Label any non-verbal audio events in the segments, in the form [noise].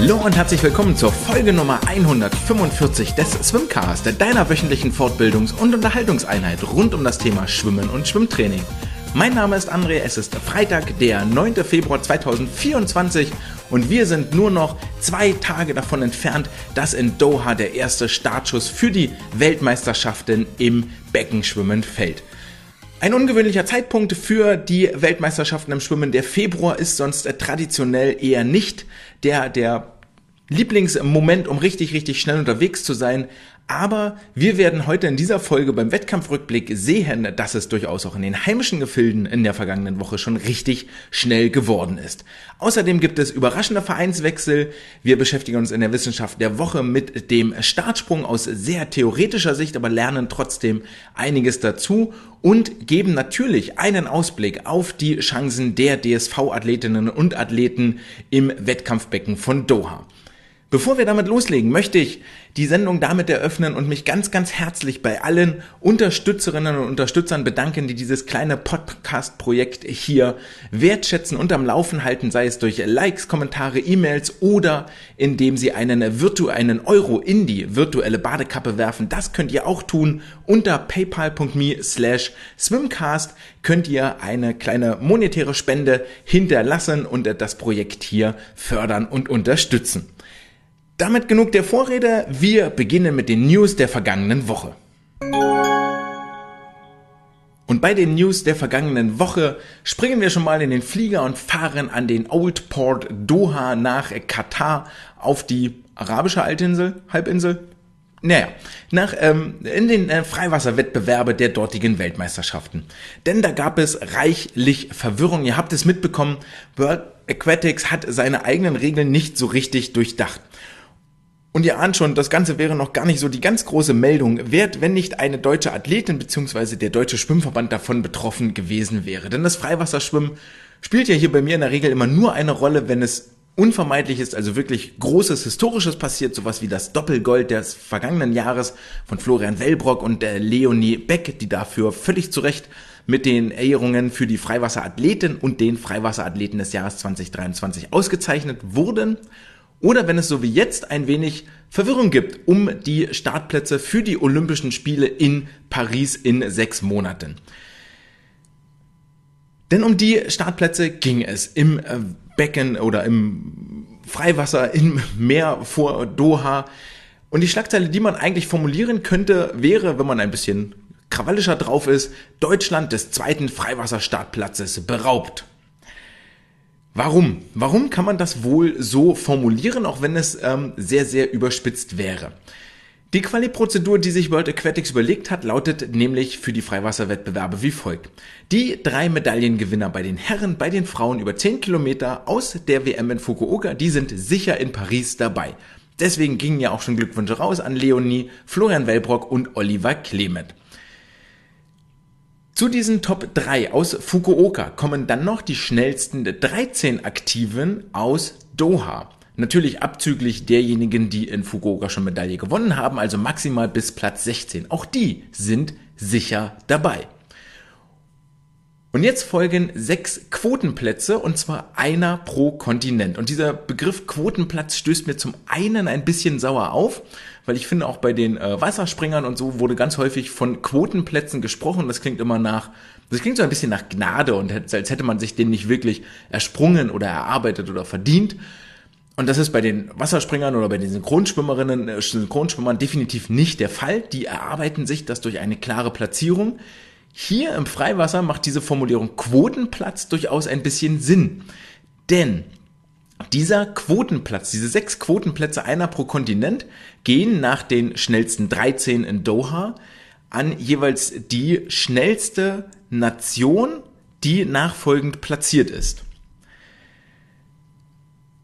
Hallo und herzlich willkommen zur Folge Nummer 145 des Swimcast, deiner wöchentlichen Fortbildungs- und Unterhaltungseinheit rund um das Thema Schwimmen und Schwimmtraining. Mein Name ist André, es ist Freitag, der 9. Februar 2024 und wir sind nur noch zwei Tage davon entfernt, dass in Doha der erste Startschuss für die Weltmeisterschaften im Beckenschwimmen fällt. Ein ungewöhnlicher Zeitpunkt für die Weltmeisterschaften im Schwimmen. Der Februar ist sonst traditionell eher nicht der, der Lieblingsmoment, um richtig, richtig schnell unterwegs zu sein. Aber wir werden heute in dieser Folge beim Wettkampfrückblick sehen, dass es durchaus auch in den heimischen Gefilden in der vergangenen Woche schon richtig schnell geworden ist. Außerdem gibt es überraschende Vereinswechsel. Wir beschäftigen uns in der Wissenschaft der Woche mit dem Startsprung aus sehr theoretischer Sicht, aber lernen trotzdem einiges dazu und geben natürlich einen Ausblick auf die Chancen der DSV-Athletinnen und Athleten im Wettkampfbecken von Doha. Bevor wir damit loslegen, möchte ich die Sendung damit eröffnen und mich ganz, ganz herzlich bei allen Unterstützerinnen und Unterstützern bedanken, die dieses kleine Podcast-Projekt hier wertschätzen und am Laufen halten, sei es durch Likes, Kommentare, E-Mails oder indem sie einen virtuellen Euro in die virtuelle Badekappe werfen. Das könnt ihr auch tun. Unter paypal.me slash swimcast könnt ihr eine kleine monetäre Spende hinterlassen und das Projekt hier fördern und unterstützen. Damit genug der Vorrede. Wir beginnen mit den News der vergangenen Woche. Und bei den News der vergangenen Woche springen wir schon mal in den Flieger und fahren an den Old Port Doha nach Katar auf die arabische Halbinsel, Halbinsel. Naja, nach, ähm, in den äh, Freiwasserwettbewerbe der dortigen Weltmeisterschaften. Denn da gab es reichlich Verwirrung. Ihr habt es mitbekommen, World Aquatics hat seine eigenen Regeln nicht so richtig durchdacht. Und ihr ahnt schon, das Ganze wäre noch gar nicht so die ganz große Meldung wert, wenn nicht eine deutsche Athletin bzw. der deutsche Schwimmverband davon betroffen gewesen wäre. Denn das Freiwasserschwimmen spielt ja hier bei mir in der Regel immer nur eine Rolle, wenn es unvermeidlich ist, also wirklich Großes Historisches passiert, sowas wie das Doppelgold des vergangenen Jahres von Florian Wellbrock und der Leonie Beck, die dafür völlig zu Recht mit den Ehrungen für die Freiwasserathleten und den Freiwasserathleten des Jahres 2023 ausgezeichnet wurden. Oder wenn es so wie jetzt ein wenig Verwirrung gibt um die Startplätze für die Olympischen Spiele in Paris in sechs Monaten. Denn um die Startplätze ging es im äh, Becken oder im Freiwasser im [laughs] Meer vor Doha. Und die Schlagzeile, die man eigentlich formulieren könnte, wäre, wenn man ein bisschen krawallischer drauf ist, Deutschland des zweiten Freiwasserstartplatzes beraubt. Warum? Warum kann man das wohl so formulieren, auch wenn es ähm, sehr, sehr überspitzt wäre? Die Quali-Prozedur, die sich World Aquatics überlegt hat, lautet nämlich für die Freiwasserwettbewerbe wie folgt. Die drei Medaillengewinner bei den Herren, bei den Frauen über 10 Kilometer aus der WM in Fukuoka, die sind sicher in Paris dabei. Deswegen gingen ja auch schon Glückwünsche raus an Leonie, Florian Wellbrock und Oliver Clement. Zu diesen Top 3 aus Fukuoka kommen dann noch die schnellsten 13 Aktiven aus Doha. Natürlich abzüglich derjenigen, die in Fukuoka schon Medaille gewonnen haben, also maximal bis Platz 16. Auch die sind sicher dabei. Und jetzt folgen sechs Quotenplätze und zwar einer pro Kontinent. Und dieser Begriff Quotenplatz stößt mir zum einen ein bisschen sauer auf, weil ich finde auch bei den äh, Wasserspringern und so wurde ganz häufig von Quotenplätzen gesprochen. Das klingt immer nach, das klingt so ein bisschen nach Gnade und als hätte man sich den nicht wirklich ersprungen oder erarbeitet oder verdient. Und das ist bei den Wasserspringern oder bei den Synchronschwimmerinnen, äh, Synchronschwimmern definitiv nicht der Fall. Die erarbeiten sich das durch eine klare Platzierung. Hier im Freiwasser macht diese Formulierung Quotenplatz durchaus ein bisschen Sinn. Denn dieser Quotenplatz, diese sechs Quotenplätze, einer pro Kontinent, gehen nach den schnellsten 13 in Doha an jeweils die schnellste Nation, die nachfolgend platziert ist.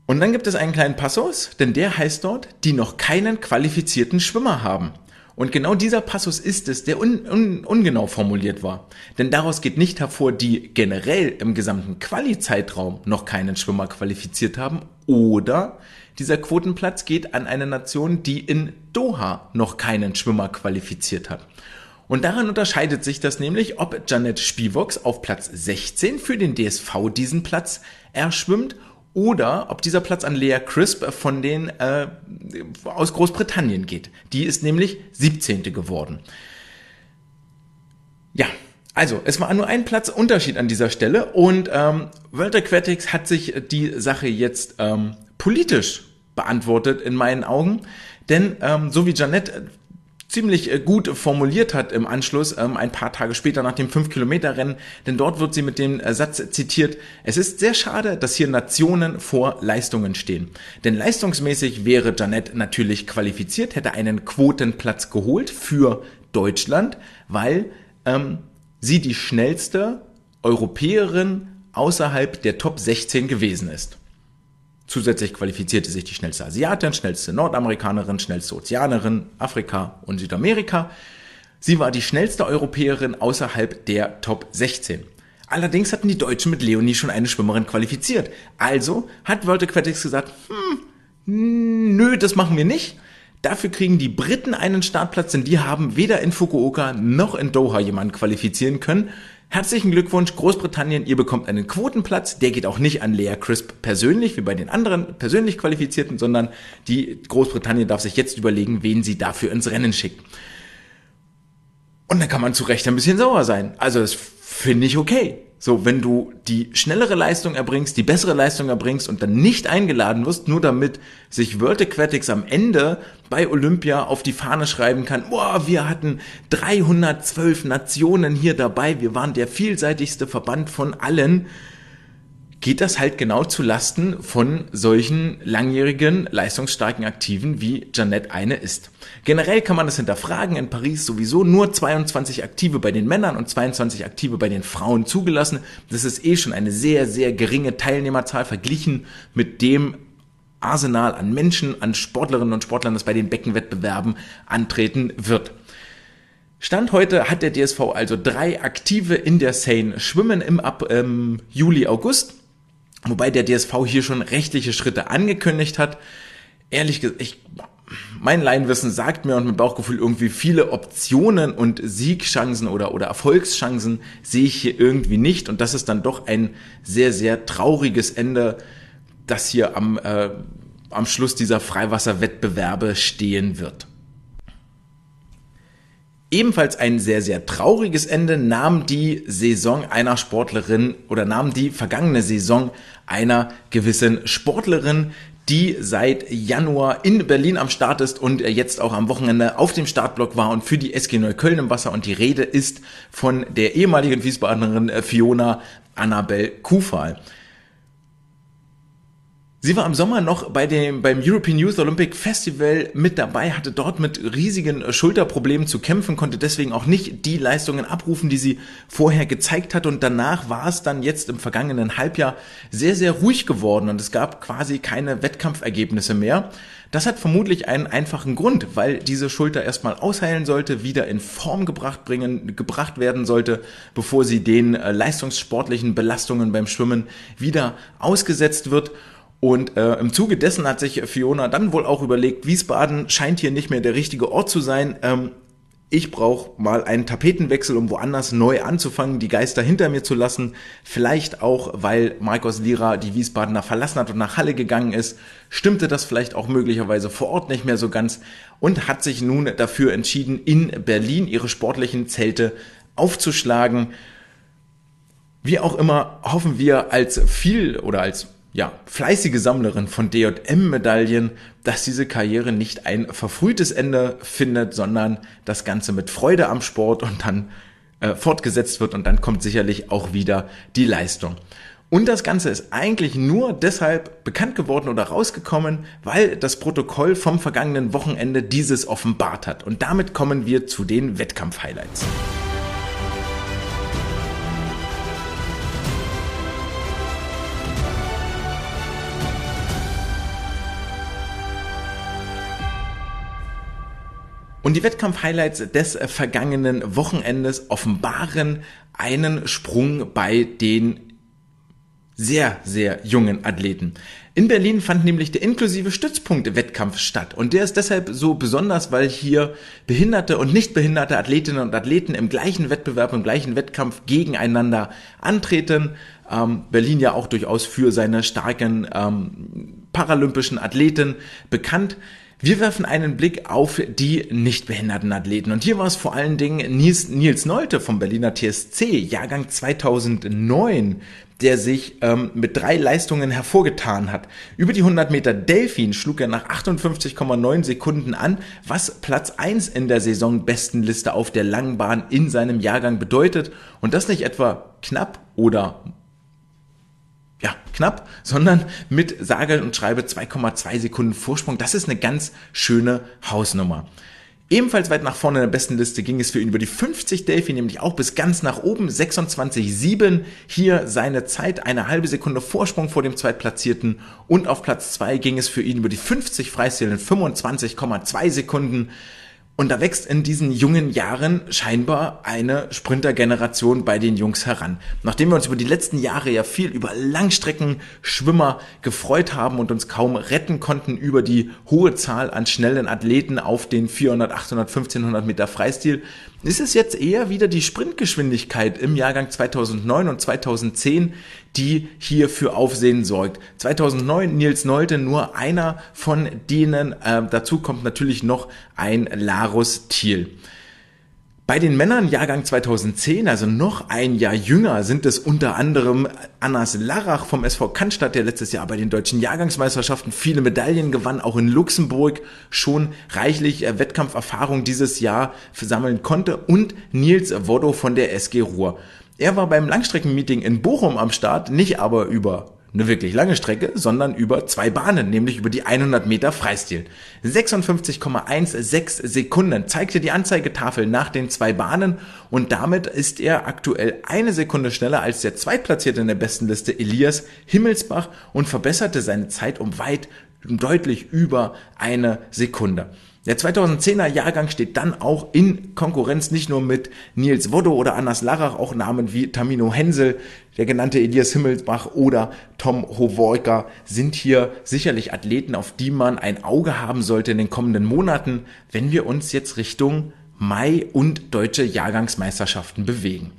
Und dann gibt es einen kleinen Passus, denn der heißt dort, die noch keinen qualifizierten Schwimmer haben. Und genau dieser Passus ist es, der un, un, ungenau formuliert war. Denn daraus geht nicht hervor, die generell im gesamten Quali-Zeitraum noch keinen Schwimmer qualifiziert haben oder dieser Quotenplatz geht an eine Nation, die in Doha noch keinen Schwimmer qualifiziert hat. Und daran unterscheidet sich das nämlich, ob Janet Spivox auf Platz 16 für den DSV diesen Platz erschwimmt oder ob dieser Platz an Lea Crisp von den äh, aus Großbritannien geht. Die ist nämlich 17. geworden. Ja, also, es war nur ein Platz Unterschied an dieser Stelle und ähm, World Aquatics hat sich die Sache jetzt ähm, politisch beantwortet in meinen Augen. Denn ähm, so wie Janette äh, ziemlich äh, gut formuliert hat im Anschluss, ähm, ein paar Tage später nach dem 5-Kilometer-Rennen, denn dort wird sie mit dem äh, Satz zitiert, es ist sehr schade, dass hier Nationen vor Leistungen stehen. Denn leistungsmäßig wäre Janette natürlich qualifiziert, hätte einen Quotenplatz geholt für Deutschland, weil ähm, sie die schnellste Europäerin außerhalb der Top 16 gewesen ist. Zusätzlich qualifizierte sich die schnellste Asiatin, schnellste Nordamerikanerin, schnellste Ozeanerin, Afrika und Südamerika. Sie war die schnellste Europäerin außerhalb der Top 16. Allerdings hatten die Deutschen mit Leonie schon eine Schwimmerin qualifiziert. Also hat World Aquatics gesagt, hm, nö, das machen wir nicht. Dafür kriegen die Briten einen Startplatz, denn die haben weder in Fukuoka noch in Doha jemanden qualifizieren können. Herzlichen Glückwunsch, Großbritannien, ihr bekommt einen Quotenplatz. Der geht auch nicht an Lea Crisp persönlich, wie bei den anderen persönlich Qualifizierten, sondern die Großbritannien darf sich jetzt überlegen, wen sie dafür ins Rennen schickt. Und da kann man zu Recht ein bisschen sauer sein. Also das finde ich okay. So, wenn du die schnellere Leistung erbringst, die bessere Leistung erbringst und dann nicht eingeladen wirst, nur damit sich World Aquatics am Ende bei Olympia auf die Fahne schreiben kann, boah, wir hatten 312 Nationen hier dabei, wir waren der vielseitigste Verband von allen, geht das halt genau zu Lasten von solchen langjährigen, leistungsstarken Aktiven, wie Janette eine ist. Generell kann man das hinterfragen. In Paris sowieso nur 22 Aktive bei den Männern und 22 Aktive bei den Frauen zugelassen. Das ist eh schon eine sehr, sehr geringe Teilnehmerzahl verglichen mit dem Arsenal an Menschen, an Sportlerinnen und Sportlern, das bei den Beckenwettbewerben antreten wird. Stand heute hat der DSV also drei Aktive in der Seine schwimmen im ab ähm, Juli, August. Wobei der DSV hier schon rechtliche Schritte angekündigt hat. Ehrlich gesagt, ich, mein Laienwissen sagt mir und mein Bauchgefühl irgendwie viele Optionen und Siegchancen oder, oder Erfolgschancen sehe ich hier irgendwie nicht. Und das ist dann doch ein sehr, sehr trauriges Ende, das hier am, äh, am Schluss dieser Freiwasserwettbewerbe stehen wird. Ebenfalls ein sehr, sehr trauriges Ende nahm die Saison einer Sportlerin oder nahm die vergangene Saison einer gewissen Sportlerin, die seit Januar in Berlin am Start ist und jetzt auch am Wochenende auf dem Startblock war und für die SG Neukölln im Wasser. Und die Rede ist von der ehemaligen Wiesbadenerin Fiona Annabel Kufal. Sie war im Sommer noch bei dem, beim European Youth Olympic Festival mit dabei, hatte dort mit riesigen Schulterproblemen zu kämpfen, konnte deswegen auch nicht die Leistungen abrufen, die sie vorher gezeigt hat. Und danach war es dann jetzt im vergangenen Halbjahr sehr, sehr ruhig geworden und es gab quasi keine Wettkampfergebnisse mehr. Das hat vermutlich einen einfachen Grund, weil diese Schulter erstmal ausheilen sollte, wieder in Form gebracht bringen, gebracht werden sollte, bevor sie den äh, leistungssportlichen Belastungen beim Schwimmen wieder ausgesetzt wird. Und äh, im Zuge dessen hat sich Fiona dann wohl auch überlegt, Wiesbaden scheint hier nicht mehr der richtige Ort zu sein. Ähm, ich brauche mal einen Tapetenwechsel, um woanders neu anzufangen, die Geister hinter mir zu lassen. Vielleicht auch, weil Marcos Lira die Wiesbadener verlassen hat und nach Halle gegangen ist, stimmte das vielleicht auch möglicherweise vor Ort nicht mehr so ganz und hat sich nun dafür entschieden, in Berlin ihre sportlichen Zelte aufzuschlagen. Wie auch immer hoffen wir als viel oder als ja, fleißige Sammlerin von DJM-Medaillen, dass diese Karriere nicht ein verfrühtes Ende findet, sondern das Ganze mit Freude am Sport und dann äh, fortgesetzt wird und dann kommt sicherlich auch wieder die Leistung. Und das Ganze ist eigentlich nur deshalb bekannt geworden oder rausgekommen, weil das Protokoll vom vergangenen Wochenende dieses offenbart hat. Und damit kommen wir zu den Wettkampf-Highlights. Und die Wettkampf-Highlights des äh, vergangenen Wochenendes offenbaren einen Sprung bei den sehr, sehr jungen Athleten. In Berlin fand nämlich der inklusive Stützpunkte-Wettkampf statt. Und der ist deshalb so besonders, weil hier behinderte und nicht behinderte Athletinnen und Athleten im gleichen Wettbewerb, im gleichen Wettkampf gegeneinander antreten. Ähm, Berlin ja auch durchaus für seine starken ähm, paralympischen Athleten bekannt. Wir werfen einen Blick auf die nicht behinderten Athleten. Und hier war es vor allen Dingen Nils, Nils Nolte vom Berliner TSC, Jahrgang 2009, der sich ähm, mit drei Leistungen hervorgetan hat. Über die 100 Meter Delfin schlug er nach 58,9 Sekunden an, was Platz 1 in der Saisonbestenliste auf der Langbahn in seinem Jahrgang bedeutet. Und das nicht etwa knapp oder ja, knapp, sondern mit sage und schreibe 2,2 Sekunden Vorsprung. Das ist eine ganz schöne Hausnummer. Ebenfalls weit nach vorne in der besten Liste ging es für ihn über die 50 Delphi, nämlich auch bis ganz nach oben, 26,7. Hier seine Zeit, eine halbe Sekunde Vorsprung vor dem Zweitplatzierten. Und auf Platz 2 ging es für ihn über die 50 Freistil in 25,2 Sekunden. Und da wächst in diesen jungen Jahren scheinbar eine Sprintergeneration bei den Jungs heran. Nachdem wir uns über die letzten Jahre ja viel über Langstreckenschwimmer gefreut haben und uns kaum retten konnten über die hohe Zahl an schnellen Athleten auf den 400, 800, 1500 Meter Freistil, ist es jetzt eher wieder die Sprintgeschwindigkeit im Jahrgang 2009 und 2010, die hier für Aufsehen sorgt. 2009 Nils Nolte nur einer von denen. Äh, dazu kommt natürlich noch ein Larus Thiel. Bei den Männern Jahrgang 2010, also noch ein Jahr jünger, sind es unter anderem Annas Larach vom SV Cannstatt, der letztes Jahr bei den deutschen Jahrgangsmeisterschaften viele Medaillen gewann, auch in Luxemburg schon reichlich äh, Wettkampferfahrung dieses Jahr sammeln konnte und Nils Woddo von der SG Ruhr. Er war beim Langstreckenmeeting in Bochum am Start, nicht aber über eine wirklich lange Strecke, sondern über zwei Bahnen, nämlich über die 100 Meter Freistil. 56,16 Sekunden zeigte die Anzeigetafel nach den zwei Bahnen und damit ist er aktuell eine Sekunde schneller als der Zweitplatzierte in der besten Liste Elias Himmelsbach und verbesserte seine Zeit um weit deutlich über eine Sekunde. Der 2010er Jahrgang steht dann auch in Konkurrenz nicht nur mit Nils Woddo oder Annas Larach, auch Namen wie Tamino Hensel, der genannte Elias Himmelsbach oder Tom Hovorka sind hier sicherlich Athleten, auf die man ein Auge haben sollte in den kommenden Monaten, wenn wir uns jetzt Richtung Mai und deutsche Jahrgangsmeisterschaften bewegen.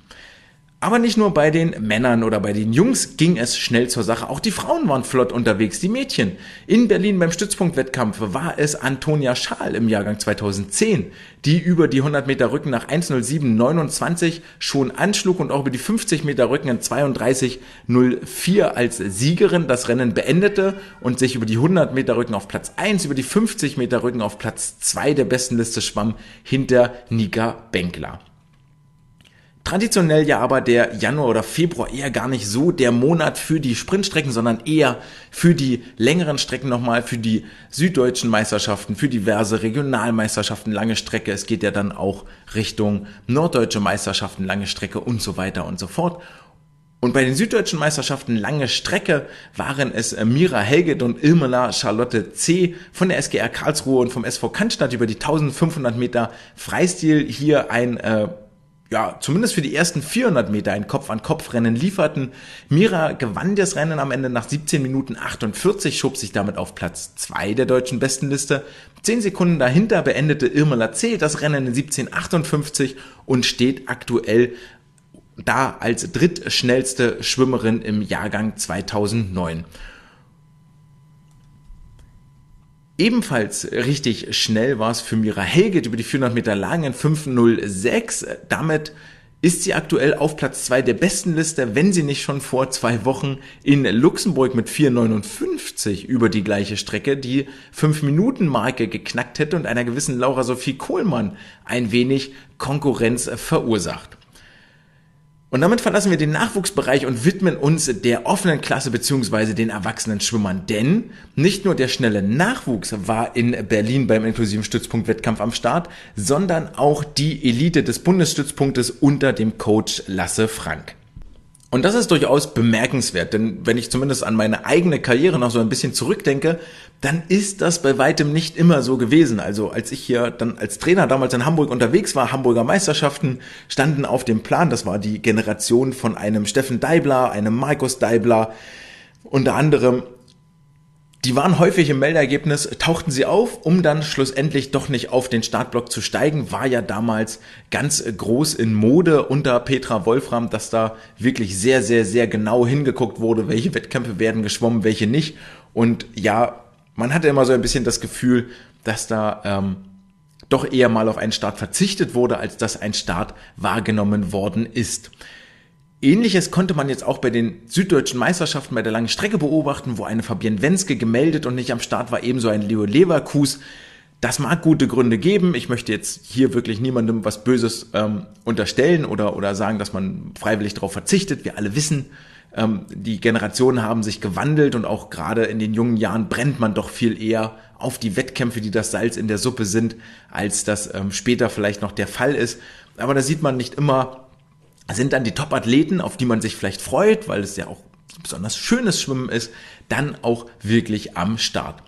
Aber nicht nur bei den Männern oder bei den Jungs ging es schnell zur Sache. Auch die Frauen waren flott unterwegs, die Mädchen. In Berlin beim Stützpunktwettkampf war es Antonia Schaal im Jahrgang 2010, die über die 100 Meter Rücken nach 1.07.29 schon anschlug und auch über die 50 Meter Rücken in 32.04 als Siegerin das Rennen beendete und sich über die 100 Meter Rücken auf Platz 1, über die 50 Meter Rücken auf Platz 2 der besten Liste schwamm hinter Nika Benkler. Traditionell ja aber der Januar oder Februar eher gar nicht so der Monat für die Sprintstrecken, sondern eher für die längeren Strecken nochmal, für die süddeutschen Meisterschaften, für diverse Regionalmeisterschaften, lange Strecke. Es geht ja dann auch Richtung norddeutsche Meisterschaften, lange Strecke und so weiter und so fort. Und bei den süddeutschen Meisterschaften lange Strecke waren es äh, Mira Helget und Ilmela Charlotte C. von der SGR Karlsruhe und vom SV Cannstatt über die 1500 Meter Freistil hier ein äh, ja, zumindest für die ersten 400 Meter ein Kopf-an-Kopf-Rennen lieferten. Mira gewann das Rennen am Ende nach 17 Minuten 48, schob sich damit auf Platz 2 der deutschen Bestenliste. Zehn Sekunden dahinter beendete Irmela C. das Rennen in 17,58 und steht aktuell da als drittschnellste Schwimmerin im Jahrgang 2009. Ebenfalls richtig schnell war es für Mira Helget über die 400 Meter langen 5.06. Damit ist sie aktuell auf Platz 2 der besten Liste, wenn sie nicht schon vor zwei Wochen in Luxemburg mit 4,59 über die gleiche Strecke die 5-Minuten-Marke geknackt hätte und einer gewissen Laura Sophie Kohlmann ein wenig Konkurrenz verursacht. Und damit verlassen wir den Nachwuchsbereich und widmen uns der offenen Klasse beziehungsweise den erwachsenen Schwimmern. Denn nicht nur der schnelle Nachwuchs war in Berlin beim inklusiven Stützpunktwettkampf am Start, sondern auch die Elite des Bundesstützpunktes unter dem Coach Lasse Frank. Und das ist durchaus bemerkenswert, denn wenn ich zumindest an meine eigene Karriere noch so ein bisschen zurückdenke, dann ist das bei weitem nicht immer so gewesen. Also als ich hier dann als Trainer damals in Hamburg unterwegs war, Hamburger Meisterschaften standen auf dem Plan, das war die Generation von einem Steffen Deibler, einem Markus Deibler, unter anderem die waren häufig im Meldergebnis, tauchten sie auf, um dann schlussendlich doch nicht auf den Startblock zu steigen. War ja damals ganz groß in Mode unter Petra Wolfram, dass da wirklich sehr, sehr, sehr genau hingeguckt wurde, welche Wettkämpfe werden geschwommen, welche nicht. Und ja, man hatte immer so ein bisschen das Gefühl, dass da ähm, doch eher mal auf einen Start verzichtet wurde, als dass ein Start wahrgenommen worden ist. Ähnliches konnte man jetzt auch bei den süddeutschen Meisterschaften bei der langen Strecke beobachten, wo eine Fabienne Wenske gemeldet und nicht am Start war, ebenso ein Leo Leverkus. Das mag gute Gründe geben. Ich möchte jetzt hier wirklich niemandem was Böses ähm, unterstellen oder, oder sagen, dass man freiwillig darauf verzichtet. Wir alle wissen, ähm, die Generationen haben sich gewandelt und auch gerade in den jungen Jahren brennt man doch viel eher auf die Wettkämpfe, die das Salz in der Suppe sind, als das ähm, später vielleicht noch der Fall ist. Aber da sieht man nicht immer, sind dann die Top-Athleten, auf die man sich vielleicht freut, weil es ja auch besonders schönes Schwimmen ist, dann auch wirklich am Start.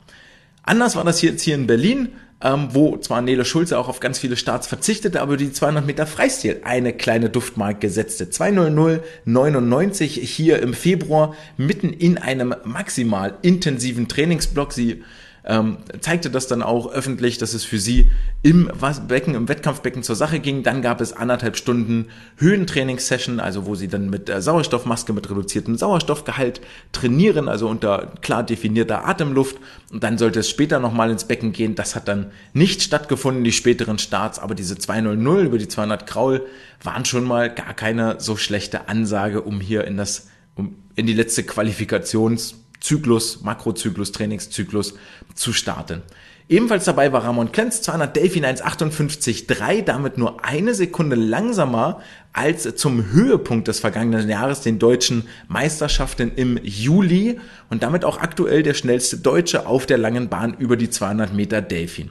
Anders war das jetzt hier in Berlin, ähm, wo zwar Nele Schulze auch auf ganz viele Starts verzichtete, aber die 200 Meter Freistil eine kleine Duftmark gesetzte. 2.00.99 hier im Februar mitten in einem maximal intensiven Trainingsblock. Sie ähm, zeigte das dann auch öffentlich, dass es für sie im Becken, im Wettkampfbecken zur Sache ging. Dann gab es anderthalb Stunden Höhentrainingssession, also wo sie dann mit äh, Sauerstoffmaske mit reduziertem Sauerstoffgehalt trainieren, also unter klar definierter Atemluft. Und dann sollte es später nochmal ins Becken gehen. Das hat dann nicht stattgefunden, die späteren Starts, aber diese 200 über die 200 Kraul waren schon mal gar keine so schlechte Ansage, um hier in das, um in die letzte Qualifikations Zyklus, Makrozyklus, Trainingszyklus zu starten. Ebenfalls dabei war Ramon Klenz, 200 Delfin 1,58,3, damit nur eine Sekunde langsamer als zum Höhepunkt des vergangenen Jahres, den deutschen Meisterschaften im Juli und damit auch aktuell der schnellste Deutsche auf der langen Bahn über die 200 Meter Delfin.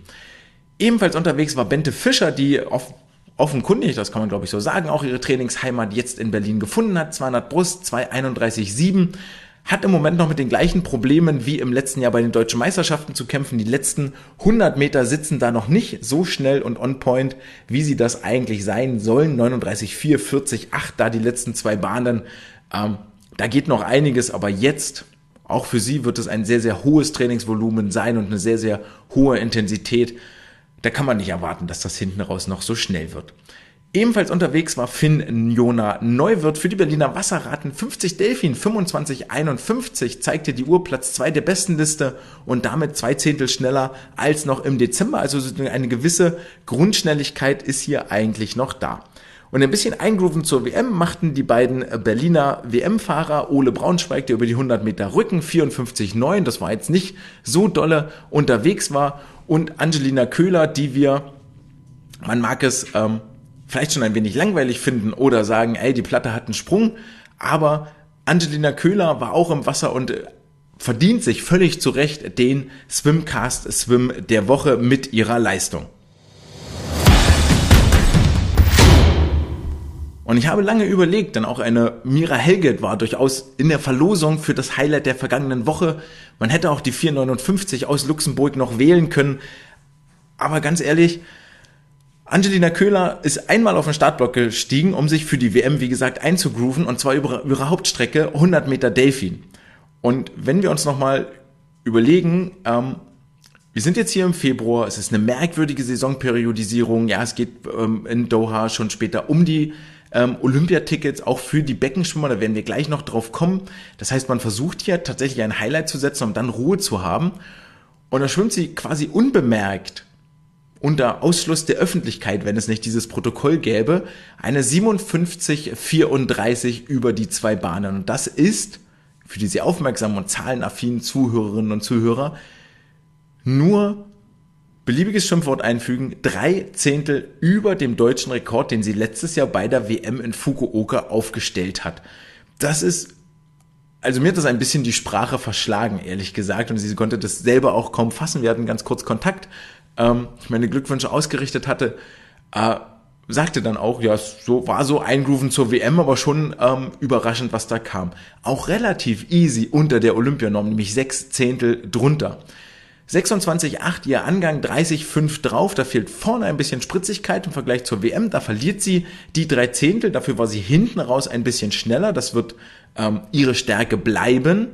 Ebenfalls unterwegs war Bente Fischer, die auf offenkundig, das kann man glaube ich so sagen, auch ihre Trainingsheimat jetzt in Berlin gefunden hat. 200 Brust, 231,7 hat im Moment noch mit den gleichen Problemen wie im letzten Jahr bei den deutschen Meisterschaften zu kämpfen. Die letzten 100 Meter sitzen da noch nicht so schnell und on point, wie sie das eigentlich sein sollen. 39,4, 40, 8, da die letzten zwei Bahnen. Ähm, da geht noch einiges, aber jetzt, auch für sie wird es ein sehr, sehr hohes Trainingsvolumen sein und eine sehr, sehr hohe Intensität. Da kann man nicht erwarten, dass das hinten raus noch so schnell wird. Ebenfalls unterwegs war Finn Jona Neuwirth für die Berliner Wasserraten 50 Delfin 2551 zeigte die Uhr Platz 2 der besten Liste und damit zwei Zehntel schneller als noch im Dezember. Also eine gewisse Grundschnelligkeit ist hier eigentlich noch da. Und ein bisschen eingrooven zur WM machten die beiden Berliner WM-Fahrer Ole Braunschweig, der über die 100 Meter Rücken 54,9, das war jetzt nicht so dolle unterwegs war, und Angelina Köhler, die wir, man mag es ähm, vielleicht schon ein wenig langweilig finden oder sagen, ey, die Platte hat einen Sprung, aber Angelina Köhler war auch im Wasser und äh, verdient sich völlig zu Recht den Swimcast Swim der Woche mit ihrer Leistung. Und ich habe lange überlegt, denn auch eine Mira Helget war durchaus in der Verlosung für das Highlight der vergangenen Woche. Man hätte auch die 459 aus Luxemburg noch wählen können. Aber ganz ehrlich, Angelina Köhler ist einmal auf den Startblock gestiegen, um sich für die WM, wie gesagt, einzugrooven, und zwar über ihre Hauptstrecke 100 Meter Delfin. Und wenn wir uns nochmal überlegen, ähm, wir sind jetzt hier im Februar, es ist eine merkwürdige Saisonperiodisierung, ja, es geht ähm, in Doha schon später um die ähm, Olympiatickets, auch für die Beckenschwimmer, da werden wir gleich noch drauf kommen. Das heißt, man versucht hier tatsächlich ein Highlight zu setzen, um dann Ruhe zu haben. Und da schwimmt sie quasi unbemerkt unter Ausschluss der Öffentlichkeit, wenn es nicht dieses Protokoll gäbe, eine 57-34 über die zwei Bahnen. Und das ist für die sehr aufmerksamen und zahlenaffinen Zuhörerinnen und Zuhörer nur beliebiges Schimpfwort einfügen, drei Zehntel über dem deutschen Rekord, den sie letztes Jahr bei der WM in Fukuoka aufgestellt hat. Das ist, also mir hat das ein bisschen die Sprache verschlagen, ehrlich gesagt, und sie konnte das selber auch kaum fassen. Wir hatten ganz kurz Kontakt ähm, meine Glückwünsche ausgerichtet hatte. Äh, sagte dann auch, ja, so war so eingrooven zur WM, aber schon ähm, überraschend, was da kam. Auch relativ easy unter der Olympianorm, nämlich sechs Zehntel drunter. 26,8 ihr Angang, 30,5 drauf, da fehlt vorne ein bisschen Spritzigkeit im Vergleich zur WM, da verliert sie die drei Zehntel, dafür war sie hinten raus ein bisschen schneller, das wird ähm, ihre Stärke bleiben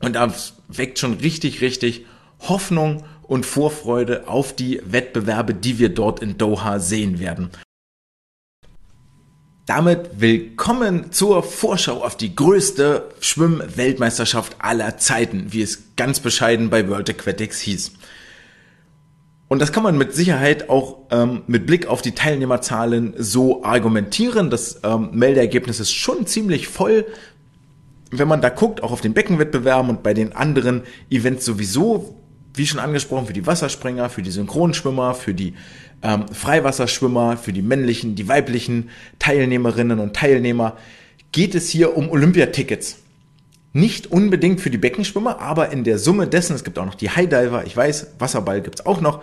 und das weckt schon richtig, richtig Hoffnung und Vorfreude auf die Wettbewerbe, die wir dort in Doha sehen werden. Damit willkommen zur Vorschau auf die größte Schwimm-Weltmeisterschaft aller Zeiten, wie es ganz bescheiden bei World Aquatics hieß. Und das kann man mit Sicherheit auch ähm, mit Blick auf die Teilnehmerzahlen so argumentieren. Das ähm, Meldeergebnis ist schon ziemlich voll. Wenn man da guckt, auch auf den Beckenwettbewerben und bei den anderen Events sowieso, wie schon angesprochen, für die Wasserspringer, für die Synchronschwimmer, für die ähm, Freiwasserschwimmer, für die männlichen, die weiblichen Teilnehmerinnen und Teilnehmer, geht es hier um Olympiatickets. Nicht unbedingt für die Beckenschwimmer, aber in der Summe dessen, es gibt auch noch die Highdiver, ich weiß, Wasserball gibt's auch noch.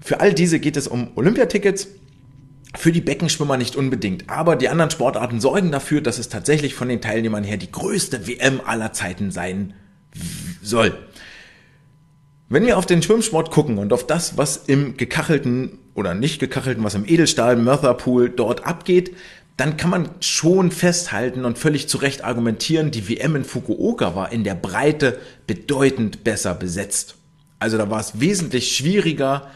Für all diese geht es um Olympiatickets. Für die Beckenschwimmer nicht unbedingt, aber die anderen Sportarten sorgen dafür, dass es tatsächlich von den Teilnehmern her die größte WM aller Zeiten sein soll. Wenn wir auf den Schwimmsport gucken und auf das, was im gekachelten oder nicht gekachelten, was im Edelstahl Merthyr Pool dort abgeht, dann kann man schon festhalten und völlig zu Recht argumentieren, die WM in Fukuoka war in der Breite bedeutend besser besetzt. Also da war es wesentlich schwieriger,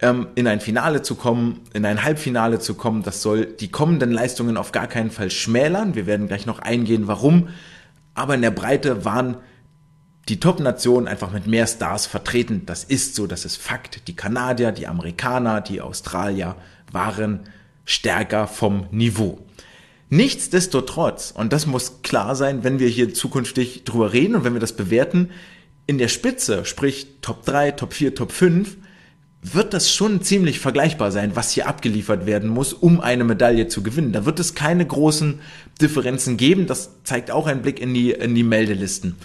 ähm, in ein Finale zu kommen, in ein Halbfinale zu kommen. Das soll die kommenden Leistungen auf gar keinen Fall schmälern. Wir werden gleich noch eingehen, warum. Aber in der Breite waren die Top-Nationen einfach mit mehr Stars vertreten. Das ist so, das ist Fakt. Die Kanadier, die Amerikaner, die Australier waren stärker vom Niveau. Nichtsdestotrotz, und das muss klar sein, wenn wir hier zukünftig drüber reden und wenn wir das bewerten, in der Spitze, sprich Top 3, Top 4, Top 5, wird das schon ziemlich vergleichbar sein, was hier abgeliefert werden muss, um eine Medaille zu gewinnen. Da wird es keine großen Differenzen geben. Das zeigt auch ein Blick in die, in die Meldelisten.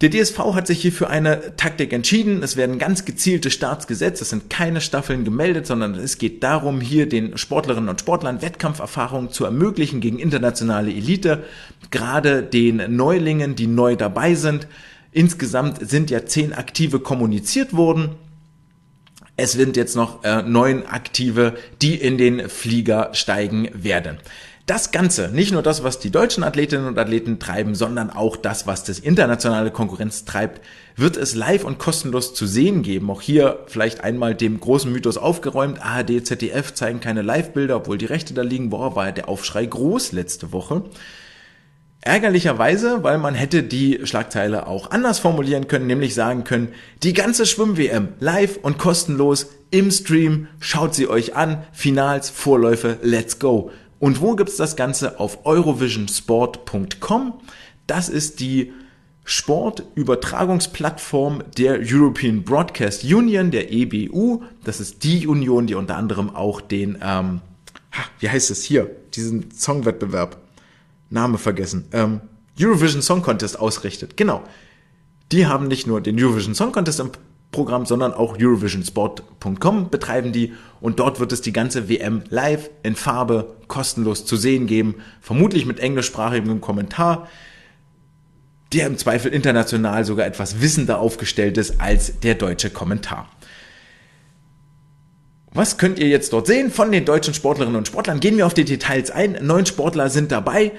Der DSV hat sich hier für eine Taktik entschieden. Es werden ganz gezielte Starts gesetzt. Es sind keine Staffeln gemeldet, sondern es geht darum, hier den Sportlerinnen und Sportlern Wettkampferfahrung zu ermöglichen gegen internationale Elite. Gerade den Neulingen, die neu dabei sind. Insgesamt sind ja zehn Aktive kommuniziert worden. Es sind jetzt noch äh, neun Aktive, die in den Flieger steigen werden. Das Ganze, nicht nur das, was die deutschen Athletinnen und Athleten treiben, sondern auch das, was das internationale Konkurrenz treibt, wird es live und kostenlos zu sehen geben. Auch hier vielleicht einmal dem großen Mythos aufgeräumt. ARD, ZDF zeigen keine Live-Bilder, obwohl die Rechte da liegen. Boah, war ja der Aufschrei groß letzte Woche. Ärgerlicherweise, weil man hätte die Schlagzeile auch anders formulieren können, nämlich sagen können, die ganze Schwimm-WM live und kostenlos im Stream, schaut sie euch an, Finals, Vorläufe, let's go. Und wo gibt's das Ganze? Auf eurovisionsport.com. Das ist die Sportübertragungsplattform der European Broadcast Union, der EBU. Das ist die Union, die unter anderem auch den, ähm, wie heißt es hier, diesen Songwettbewerb, Name vergessen, ähm, Eurovision Song Contest ausrichtet. Genau. Die haben nicht nur den Eurovision Song Contest im Programm, sondern auch Eurovisionsport.com betreiben die und dort wird es die ganze WM live in Farbe kostenlos zu sehen geben, vermutlich mit englischsprachigem Kommentar, der im Zweifel international sogar etwas wissender aufgestellt ist als der deutsche Kommentar. Was könnt ihr jetzt dort sehen von den deutschen Sportlerinnen und Sportlern? Gehen wir auf die Details ein. Neun Sportler sind dabei.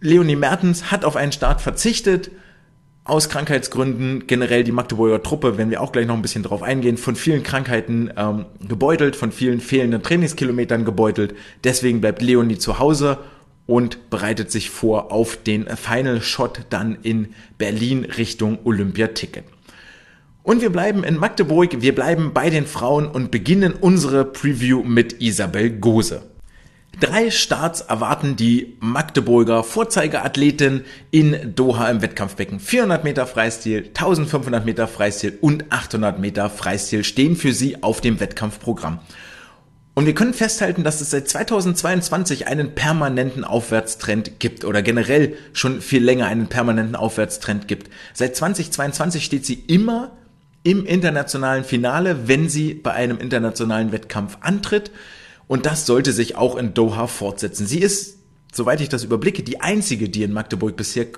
Leonie Mertens hat auf einen Start verzichtet aus Krankheitsgründen generell die Magdeburger Truppe, wenn wir auch gleich noch ein bisschen drauf eingehen, von vielen Krankheiten ähm, gebeutelt, von vielen fehlenden Trainingskilometern gebeutelt. Deswegen bleibt Leonie zu Hause und bereitet sich vor auf den Final Shot dann in Berlin Richtung Olympiaticket. Und wir bleiben in Magdeburg, wir bleiben bei den Frauen und beginnen unsere Preview mit Isabel Gose. Drei Starts erwarten die Magdeburger Vorzeigeathleten in Doha im Wettkampfbecken. 400 Meter Freistil, 1500 Meter Freistil und 800 Meter Freistil stehen für sie auf dem Wettkampfprogramm. Und wir können festhalten, dass es seit 2022 einen permanenten Aufwärtstrend gibt oder generell schon viel länger einen permanenten Aufwärtstrend gibt. Seit 2022 steht sie immer im internationalen Finale, wenn sie bei einem internationalen Wettkampf antritt. Und das sollte sich auch in Doha fortsetzen. Sie ist, soweit ich das überblicke, die einzige, die in Magdeburg bisher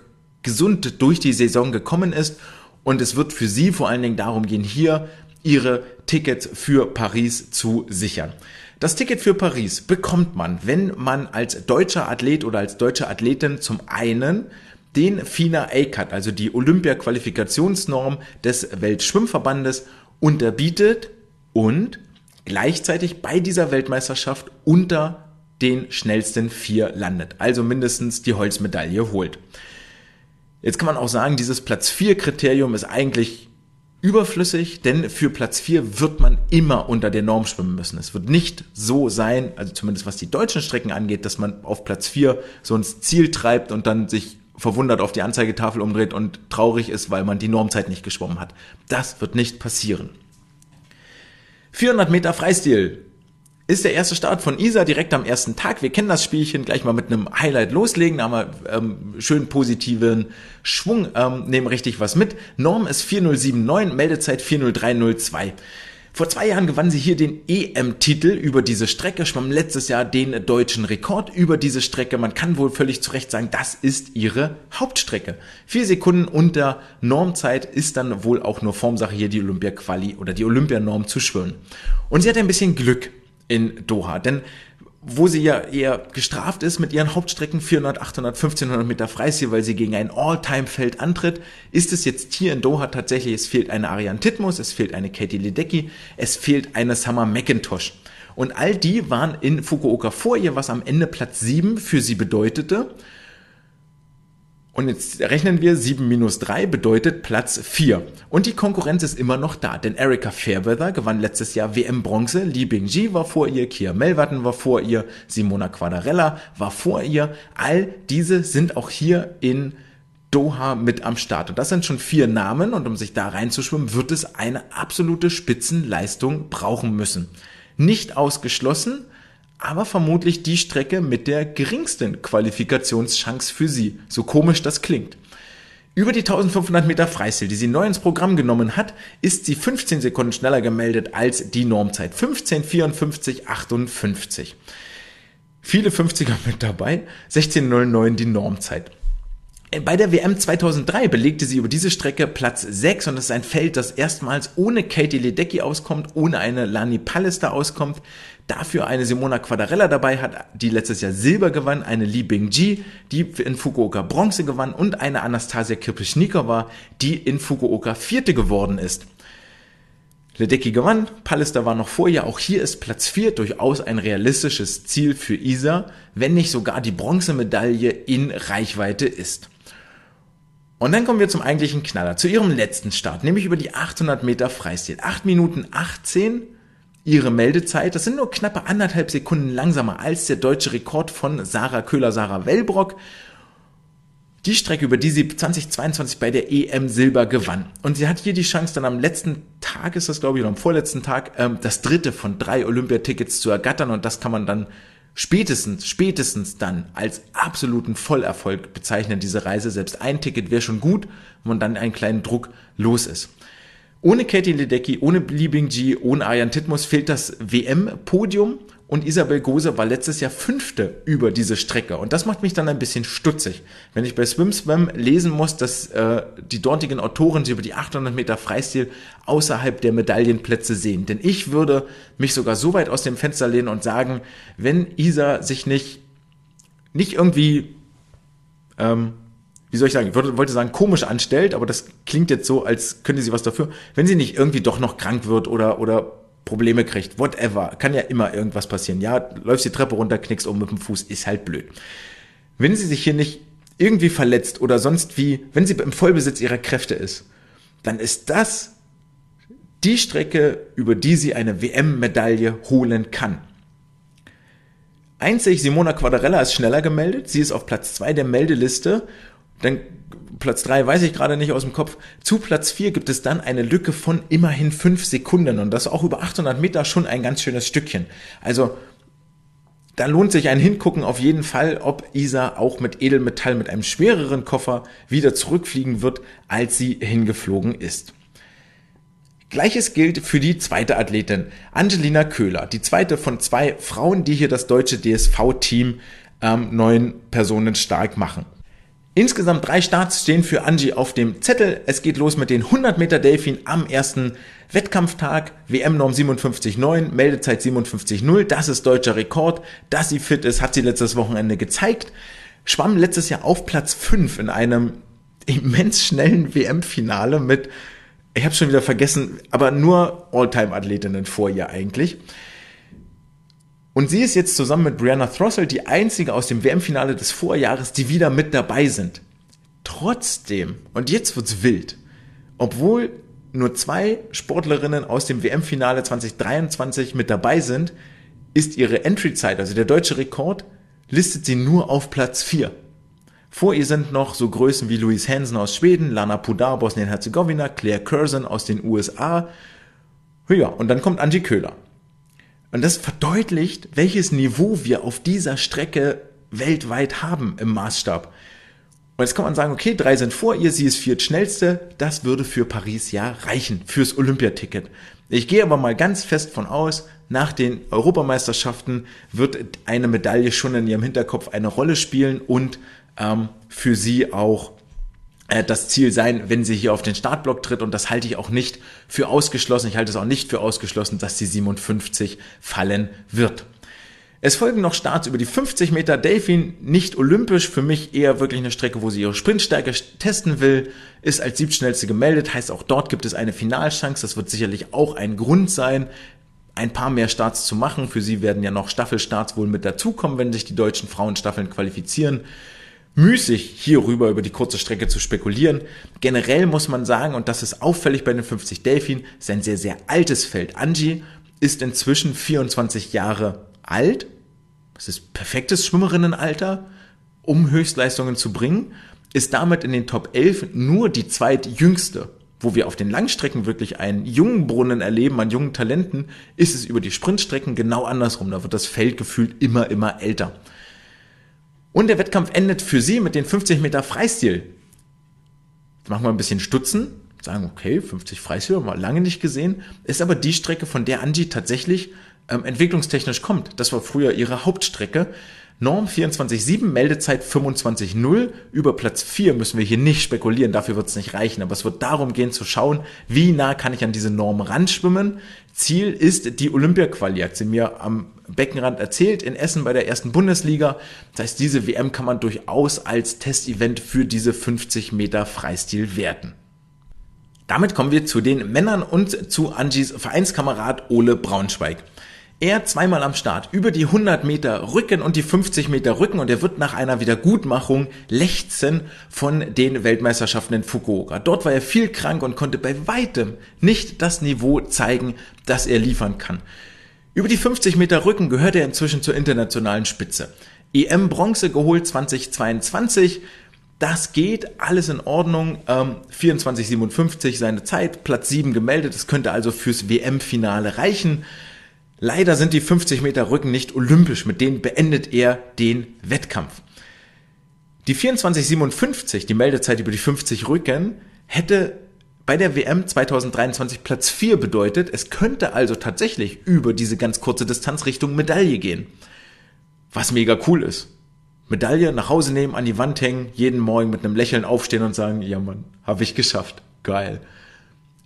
gesund durch die Saison gekommen ist. Und es wird für sie vor allen Dingen darum gehen, hier ihre Tickets für Paris zu sichern. Das Ticket für Paris bekommt man, wenn man als deutscher Athlet oder als deutsche Athletin zum einen den FINA A-Cut, also die Olympia-Qualifikationsnorm des Weltschwimmverbandes, unterbietet und gleichzeitig bei dieser Weltmeisterschaft unter den schnellsten vier landet, also mindestens die Holzmedaille holt. Jetzt kann man auch sagen, dieses Platz 4 Kriterium ist eigentlich überflüssig, denn für Platz 4 wird man immer unter der Norm schwimmen müssen. Es wird nicht so sein, also zumindest was die deutschen Strecken angeht, dass man auf Platz 4 so ins Ziel treibt und dann sich verwundert auf die Anzeigetafel umdreht und traurig ist, weil man die Normzeit nicht geschwommen hat. Das wird nicht passieren. 400 Meter Freistil ist der erste Start von Isa direkt am ersten Tag. Wir kennen das Spielchen, gleich mal mit einem Highlight loslegen, da haben wir ähm, schön positiven Schwung, ähm, nehmen richtig was mit. Norm ist 4079, Meldezeit 40302. Vor zwei Jahren gewann sie hier den EM-Titel über diese Strecke, schwamm letztes Jahr den deutschen Rekord über diese Strecke. Man kann wohl völlig zu Recht sagen, das ist ihre Hauptstrecke. Vier Sekunden unter Normzeit ist dann wohl auch nur Formsache hier die Olympia-Quali oder die Olympianorm zu schwören. Und sie hat ein bisschen Glück in Doha. Denn wo sie ja eher gestraft ist mit ihren Hauptstrecken 400, 800, 1500 Meter Freistil, weil sie gegen ein All-Time-Feld antritt, ist es jetzt hier in Doha tatsächlich, es fehlt eine Ariane Titmus, es fehlt eine Katie Ledecky, es fehlt eine Summer McIntosh. Und all die waren in Fukuoka vor ihr, was am Ende Platz 7 für sie bedeutete. Und jetzt rechnen wir 7 minus 3 bedeutet Platz 4. Und die Konkurrenz ist immer noch da, denn Erika Fairweather gewann letztes Jahr WM Bronze, Li Bingji war vor ihr, Kia Melwatten war vor ihr, Simona Quadarella war vor ihr. All diese sind auch hier in Doha mit am Start. Und das sind schon vier Namen und um sich da reinzuschwimmen, wird es eine absolute Spitzenleistung brauchen müssen. Nicht ausgeschlossen, aber vermutlich die Strecke mit der geringsten Qualifikationschance für sie, so komisch das klingt. Über die 1500 Meter Freistil, die sie neu ins Programm genommen hat, ist sie 15 Sekunden schneller gemeldet als die Normzeit. 15,54,58. Viele 50er mit dabei, 16,09 die Normzeit. Bei der WM 2003 belegte sie über diese Strecke Platz 6 und das ist ein Feld, das erstmals ohne Katie Ledecky auskommt, ohne eine Lani Pallister auskommt, dafür eine Simona Quadarella dabei hat, die letztes Jahr Silber gewann, eine Li Bingji, die in Fukuoka Bronze gewann und eine Anastasia Kirpischnikova, die in Fukuoka Vierte geworden ist. Ledecky gewann, Pallister war noch vor ihr, auch hier ist Platz 4 durchaus ein realistisches Ziel für Isa, wenn nicht sogar die Bronzemedaille in Reichweite ist. Und dann kommen wir zum eigentlichen Knaller, zu ihrem letzten Start, nämlich über die 800 Meter Freistil. 8 Minuten 18 ihre Meldezeit. Das sind nur knappe anderthalb Sekunden langsamer als der deutsche Rekord von Sarah Köhler, Sarah Wellbrock. Die Strecke, über die sie 2022 bei der EM Silber gewann. Und sie hat hier die Chance, dann am letzten Tag ist das, glaube ich, oder am vorletzten Tag, ähm, das dritte von drei Olympiatickets zu ergattern. Und das kann man dann spätestens, spätestens dann als absoluten Vollerfolg bezeichnen, diese Reise. Selbst ein Ticket wäre schon gut, wenn man dann einen kleinen Druck los ist. Ohne Katie Ledecky, ohne Li Bingji, ohne Arjan Titmus fehlt das WM-Podium und Isabel Gose war letztes Jahr Fünfte über diese Strecke. Und das macht mich dann ein bisschen stutzig, wenn ich bei SwimSwam lesen muss, dass äh, die dortigen Autoren sie über die 800 Meter Freistil außerhalb der Medaillenplätze sehen. Denn ich würde mich sogar so weit aus dem Fenster lehnen und sagen, wenn Isa sich nicht, nicht irgendwie, ähm, wie soll ich sagen, ich wollte sagen, komisch anstellt, aber das klingt jetzt so, als könnte sie was dafür, wenn sie nicht irgendwie doch noch krank wird oder, oder Probleme kriegt, whatever, kann ja immer irgendwas passieren. Ja, läufst die Treppe runter, knickst um mit dem Fuß, ist halt blöd. Wenn sie sich hier nicht irgendwie verletzt oder sonst wie, wenn sie im Vollbesitz ihrer Kräfte ist, dann ist das die Strecke, über die sie eine WM-Medaille holen kann. Einzig Simona Quadarella ist schneller gemeldet. Sie ist auf Platz zwei der Meldeliste. Dann Platz drei weiß ich gerade nicht aus dem Kopf. Zu Platz vier gibt es dann eine Lücke von immerhin fünf Sekunden und das auch über 800 Meter schon ein ganz schönes Stückchen. Also da lohnt sich ein Hingucken auf jeden Fall, ob Isa auch mit Edelmetall mit einem schwereren Koffer wieder zurückfliegen wird, als sie hingeflogen ist. Gleiches gilt für die zweite Athletin, Angelina Köhler, die zweite von zwei Frauen, die hier das deutsche DSV-Team ähm, neun Personen stark machen. Insgesamt drei Starts stehen für Angie auf dem Zettel. Es geht los mit den 100 Meter Delfin am ersten Wettkampftag. WM-Norm 57,9, Meldezeit 57,0. Das ist deutscher Rekord. Dass sie fit ist, hat sie letztes Wochenende gezeigt. Schwamm letztes Jahr auf Platz 5 in einem immens schnellen WM-Finale mit, ich habe schon wieder vergessen, aber nur All-Time-Athletinnen vor ihr eigentlich. Und sie ist jetzt zusammen mit Brianna Throssell die einzige aus dem WM-Finale des Vorjahres, die wieder mit dabei sind. Trotzdem, und jetzt wird's wild, obwohl nur zwei Sportlerinnen aus dem WM-Finale 2023 mit dabei sind, ist ihre Entry-Zeit, also der deutsche Rekord, listet sie nur auf Platz 4. Vor ihr sind noch so Größen wie Louise Hansen aus Schweden, Lana Pudar Bosnien-Herzegowina, Claire Curzon aus den USA. Ja, und dann kommt Angie Köhler. Und das verdeutlicht, welches Niveau wir auf dieser Strecke weltweit haben im Maßstab. Und jetzt kann man sagen, okay, drei sind vor ihr, sie ist viertschnellste, das würde für Paris ja reichen, fürs Olympiaticket. Ich gehe aber mal ganz fest von aus, nach den Europameisterschaften wird eine Medaille schon in ihrem Hinterkopf eine Rolle spielen und ähm, für sie auch das Ziel sein, wenn sie hier auf den Startblock tritt. Und das halte ich auch nicht für ausgeschlossen. Ich halte es auch nicht für ausgeschlossen, dass die 57 fallen wird. Es folgen noch Starts über die 50 Meter Delfin, nicht olympisch, für mich eher wirklich eine Strecke, wo sie ihre Sprintstärke testen will, ist als siebtschnellste gemeldet, heißt auch dort gibt es eine Finalchance, das wird sicherlich auch ein Grund sein, ein paar mehr Starts zu machen. Für sie werden ja noch Staffelstarts wohl mit dazukommen, wenn sich die deutschen Frauenstaffeln qualifizieren müßig, hierüber über die kurze Strecke zu spekulieren. Generell muss man sagen, und das ist auffällig bei den 50 Delfin, ist ein sehr, sehr altes Feld. Angie ist inzwischen 24 Jahre alt. Das ist perfektes Schwimmerinnenalter, um Höchstleistungen zu bringen. Ist damit in den Top 11 nur die zweitjüngste. Wo wir auf den Langstrecken wirklich einen jungen Brunnen erleben an jungen Talenten, ist es über die Sprintstrecken genau andersrum. Da wird das Feld gefühlt immer, immer älter. Und der Wettkampf endet für sie mit den 50 Meter Freistil. Jetzt machen wir ein bisschen Stutzen, sagen, okay, 50 Freistil haben wir lange nicht gesehen, ist aber die Strecke, von der Angie tatsächlich ähm, entwicklungstechnisch kommt. Das war früher ihre Hauptstrecke. Norm 24.7, Meldezeit 25.0. Über Platz 4 müssen wir hier nicht spekulieren, dafür wird es nicht reichen. Aber es wird darum gehen zu schauen, wie nah kann ich an diese Norm ranschwimmen. Ziel ist die Olympia-Quali, hat sie mir am Beckenrand erzählt, in Essen bei der ersten Bundesliga. Das heißt, diese WM kann man durchaus als Testevent für diese 50 Meter Freistil werten. Damit kommen wir zu den Männern und zu Angies Vereinskamerad Ole Braunschweig. Er zweimal am Start über die 100 Meter Rücken und die 50 Meter Rücken und er wird nach einer Wiedergutmachung lechzen von den Weltmeisterschaften in Fukuoka. Dort war er viel krank und konnte bei weitem nicht das Niveau zeigen, das er liefern kann. Über die 50 Meter Rücken gehört er inzwischen zur internationalen Spitze. EM Bronze geholt 2022. Das geht, alles in Ordnung. Ähm, 24,57 seine Zeit, Platz 7 gemeldet. Das könnte also fürs WM-Finale reichen. Leider sind die 50 Meter Rücken nicht olympisch, mit denen beendet er den Wettkampf. Die 24,57, die Meldezeit über die 50 Rücken, hätte bei der WM 2023 Platz 4 bedeutet. Es könnte also tatsächlich über diese ganz kurze Distanz Richtung Medaille gehen. Was mega cool ist. Medaille nach Hause nehmen, an die Wand hängen, jeden Morgen mit einem Lächeln aufstehen und sagen, ja Mann, habe ich geschafft. Geil.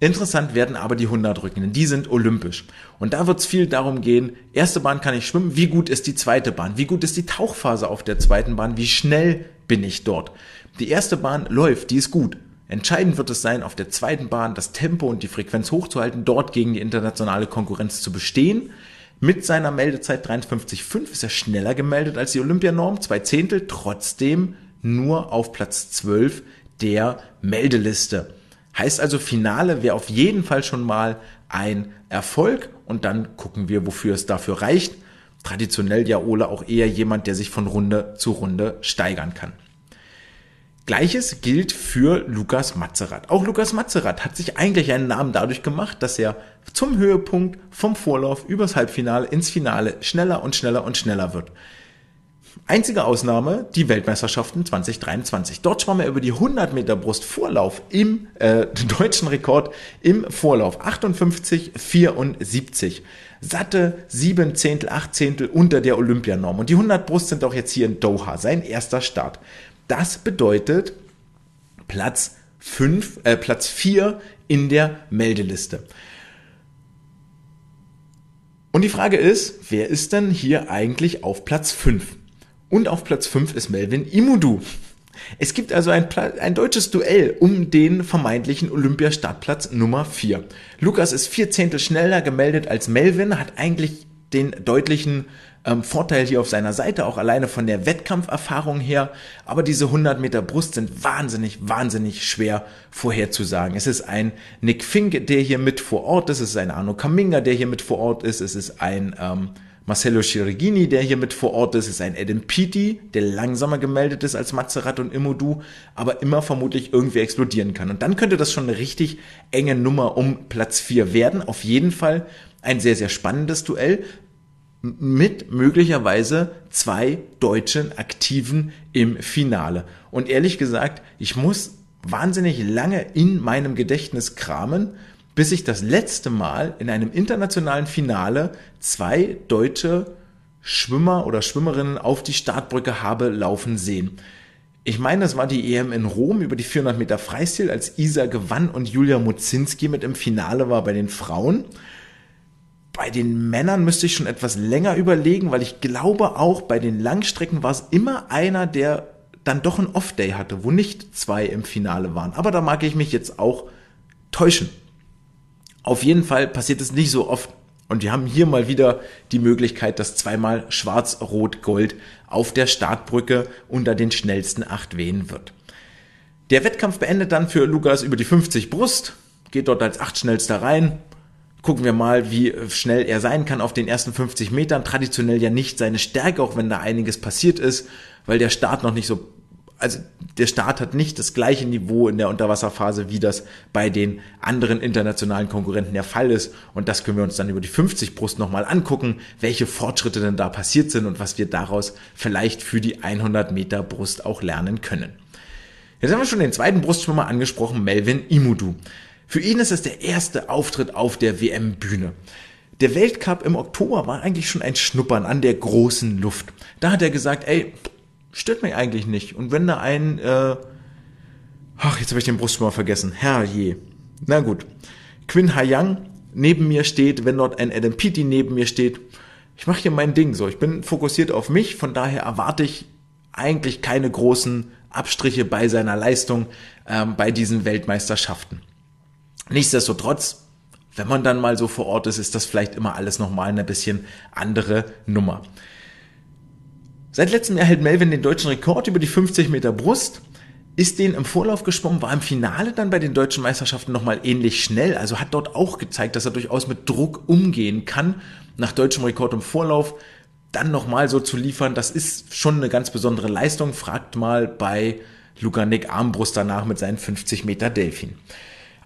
Interessant werden aber die 100 Rücken, denn die sind olympisch. Und da wird es viel darum gehen, erste Bahn kann ich schwimmen, wie gut ist die zweite Bahn, wie gut ist die Tauchphase auf der zweiten Bahn, wie schnell bin ich dort. Die erste Bahn läuft, die ist gut. Entscheidend wird es sein, auf der zweiten Bahn das Tempo und die Frequenz hochzuhalten, dort gegen die internationale Konkurrenz zu bestehen. Mit seiner Meldezeit 53,5 ist er schneller gemeldet als die Olympianorm, zwei Zehntel, trotzdem nur auf Platz 12 der Meldeliste. Heißt also, Finale wäre auf jeden Fall schon mal ein Erfolg und dann gucken wir, wofür es dafür reicht. Traditionell ja Ole auch eher jemand, der sich von Runde zu Runde steigern kann. Gleiches gilt für Lukas Mazerat. Auch Lukas Mazerat hat sich eigentlich einen Namen dadurch gemacht, dass er zum Höhepunkt vom Vorlauf übers Halbfinale ins Finale schneller und schneller und schneller wird. Einzige Ausnahme, die Weltmeisterschaften 2023. Dort schwamm er über die 100 Meter Brust Vorlauf im äh, [laughs] deutschen Rekord im Vorlauf. 58, 74. Satte 7 Zehntel, 8 Zehntel unter der Olympianorm. Und die 100 Brust sind auch jetzt hier in Doha, sein erster Start. Das bedeutet Platz 5, äh, Platz 4 in der Meldeliste. Und die Frage ist, wer ist denn hier eigentlich auf Platz 5? Und auf Platz 5 ist Melvin Imudu. Es gibt also ein, ein, deutsches Duell um den vermeintlichen Olympiastartplatz Nummer 4. Lukas ist vier Zehntel schneller gemeldet als Melvin, hat eigentlich den deutlichen ähm, Vorteil hier auf seiner Seite, auch alleine von der Wettkampferfahrung her. Aber diese 100 Meter Brust sind wahnsinnig, wahnsinnig schwer vorherzusagen. Es ist ein Nick Fink, der hier mit vor Ort ist. Es ist ein Arno Kaminga, der hier mit vor Ort ist. Es ist ein ähm, Marcello Chirigini, der hier mit vor Ort ist, ist ein Adam Peaty, der langsamer gemeldet ist als Mazerat und Imodu, aber immer vermutlich irgendwie explodieren kann. Und dann könnte das schon eine richtig enge Nummer um Platz 4 werden. Auf jeden Fall ein sehr, sehr spannendes Duell mit möglicherweise zwei deutschen Aktiven im Finale. Und ehrlich gesagt, ich muss wahnsinnig lange in meinem Gedächtnis kramen, bis ich das letzte Mal in einem internationalen Finale zwei deutsche Schwimmer oder Schwimmerinnen auf die Startbrücke habe laufen sehen. Ich meine, das war die EM in Rom über die 400 Meter Freistil, als Isa gewann und Julia Muzinski mit im Finale war bei den Frauen. Bei den Männern müsste ich schon etwas länger überlegen, weil ich glaube auch bei den Langstrecken war es immer einer, der dann doch ein Off-Day hatte, wo nicht zwei im Finale waren. Aber da mag ich mich jetzt auch täuschen. Auf jeden Fall passiert es nicht so oft. Und wir haben hier mal wieder die Möglichkeit, dass zweimal Schwarz-Rot-Gold auf der Startbrücke unter den schnellsten acht wehen wird. Der Wettkampf beendet dann für Lukas über die 50 Brust, geht dort als acht schnellster rein, gucken wir mal, wie schnell er sein kann auf den ersten 50 Metern. Traditionell ja nicht seine Stärke, auch wenn da einiges passiert ist, weil der Start noch nicht so, also der Start hat nicht das gleiche Niveau in der Unterwasserphase, wie das bei den anderen internationalen Konkurrenten der Fall ist. Und das können wir uns dann über die 50 Brust nochmal angucken, welche Fortschritte denn da passiert sind und was wir daraus vielleicht für die 100 Meter Brust auch lernen können. Jetzt haben wir schon den zweiten Brustschwimmer angesprochen, Melvin Imudu. Für ihn ist es der erste Auftritt auf der WM-Bühne. Der Weltcup im Oktober war eigentlich schon ein Schnuppern an der großen Luft. Da hat er gesagt, ey, stört mich eigentlich nicht. Und wenn da ein, äh, ach, jetzt habe ich den Brustschwimmer vergessen. Herrje. Na gut. Quinn Hayang neben mir steht, wenn dort ein Adam Peaty neben mir steht, ich mache hier mein Ding so. Ich bin fokussiert auf mich, von daher erwarte ich eigentlich keine großen Abstriche bei seiner Leistung ähm, bei diesen Weltmeisterschaften. Nichtsdestotrotz, wenn man dann mal so vor Ort ist, ist das vielleicht immer alles nochmal eine bisschen andere Nummer. Seit letztem Jahr hält Melvin den deutschen Rekord über die 50 Meter Brust, ist den im Vorlauf geschwommen, war im Finale dann bei den deutschen Meisterschaften nochmal ähnlich schnell, also hat dort auch gezeigt, dass er durchaus mit Druck umgehen kann. Nach deutschem Rekord im Vorlauf dann nochmal so zu liefern, das ist schon eine ganz besondere Leistung. Fragt mal bei Lukanik Armbrust danach mit seinen 50 Meter Delfin.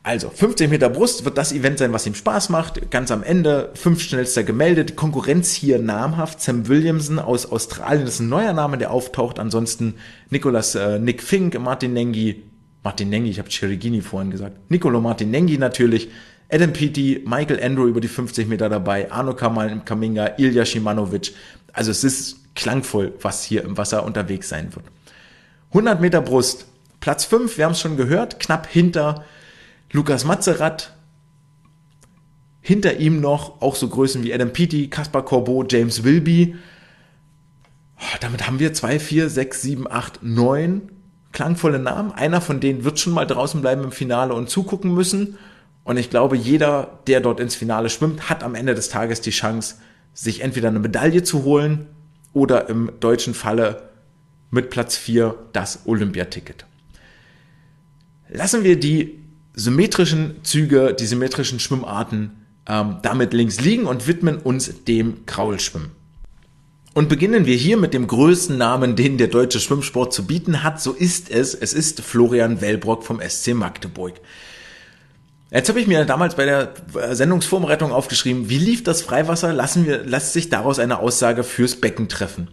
Also, 50 Meter Brust wird das Event sein, was ihm Spaß macht. Ganz am Ende, fünf schnellster gemeldet. Konkurrenz hier namhaft. Sam Williamson aus Australien, das ist ein neuer Name, der auftaucht. Ansonsten Nicolas, äh, Nick Fink, Martin Nengi, Martin Nengi, ich habe Chirigini vorhin gesagt. Nicolo Martin Nengi natürlich. Adam Peaty, Michael Andrew über die 50 Meter dabei, Arno Kamal im Kaminga, Ilya Shimanovic. Also es ist klangvoll, was hier im Wasser unterwegs sein wird. 100 Meter Brust, Platz 5, wir haben es schon gehört, knapp hinter Lukas Mazerat, hinter ihm noch auch so Größen wie Adam Peaty, Kaspar Corbeau, James Wilby. Oh, damit haben wir zwei, vier, sechs, sieben, acht, neun klangvolle Namen. Einer von denen wird schon mal draußen bleiben im Finale und zugucken müssen. Und ich glaube, jeder, der dort ins Finale schwimmt, hat am Ende des Tages die Chance, sich entweder eine Medaille zu holen oder im deutschen Falle mit Platz 4 das Olympiaticket. Lassen wir die symmetrischen Züge, die symmetrischen Schwimmarten ähm, damit links liegen und widmen uns dem Kraulschwimmen. Und beginnen wir hier mit dem größten Namen, den der deutsche Schwimmsport zu bieten hat. So ist es. Es ist Florian Wellbrock vom SC Magdeburg. Jetzt habe ich mir damals bei der äh, Sendungsvorbereitung aufgeschrieben, wie lief das Freiwasser? Lassen wir, lässt sich daraus eine Aussage fürs Becken treffen.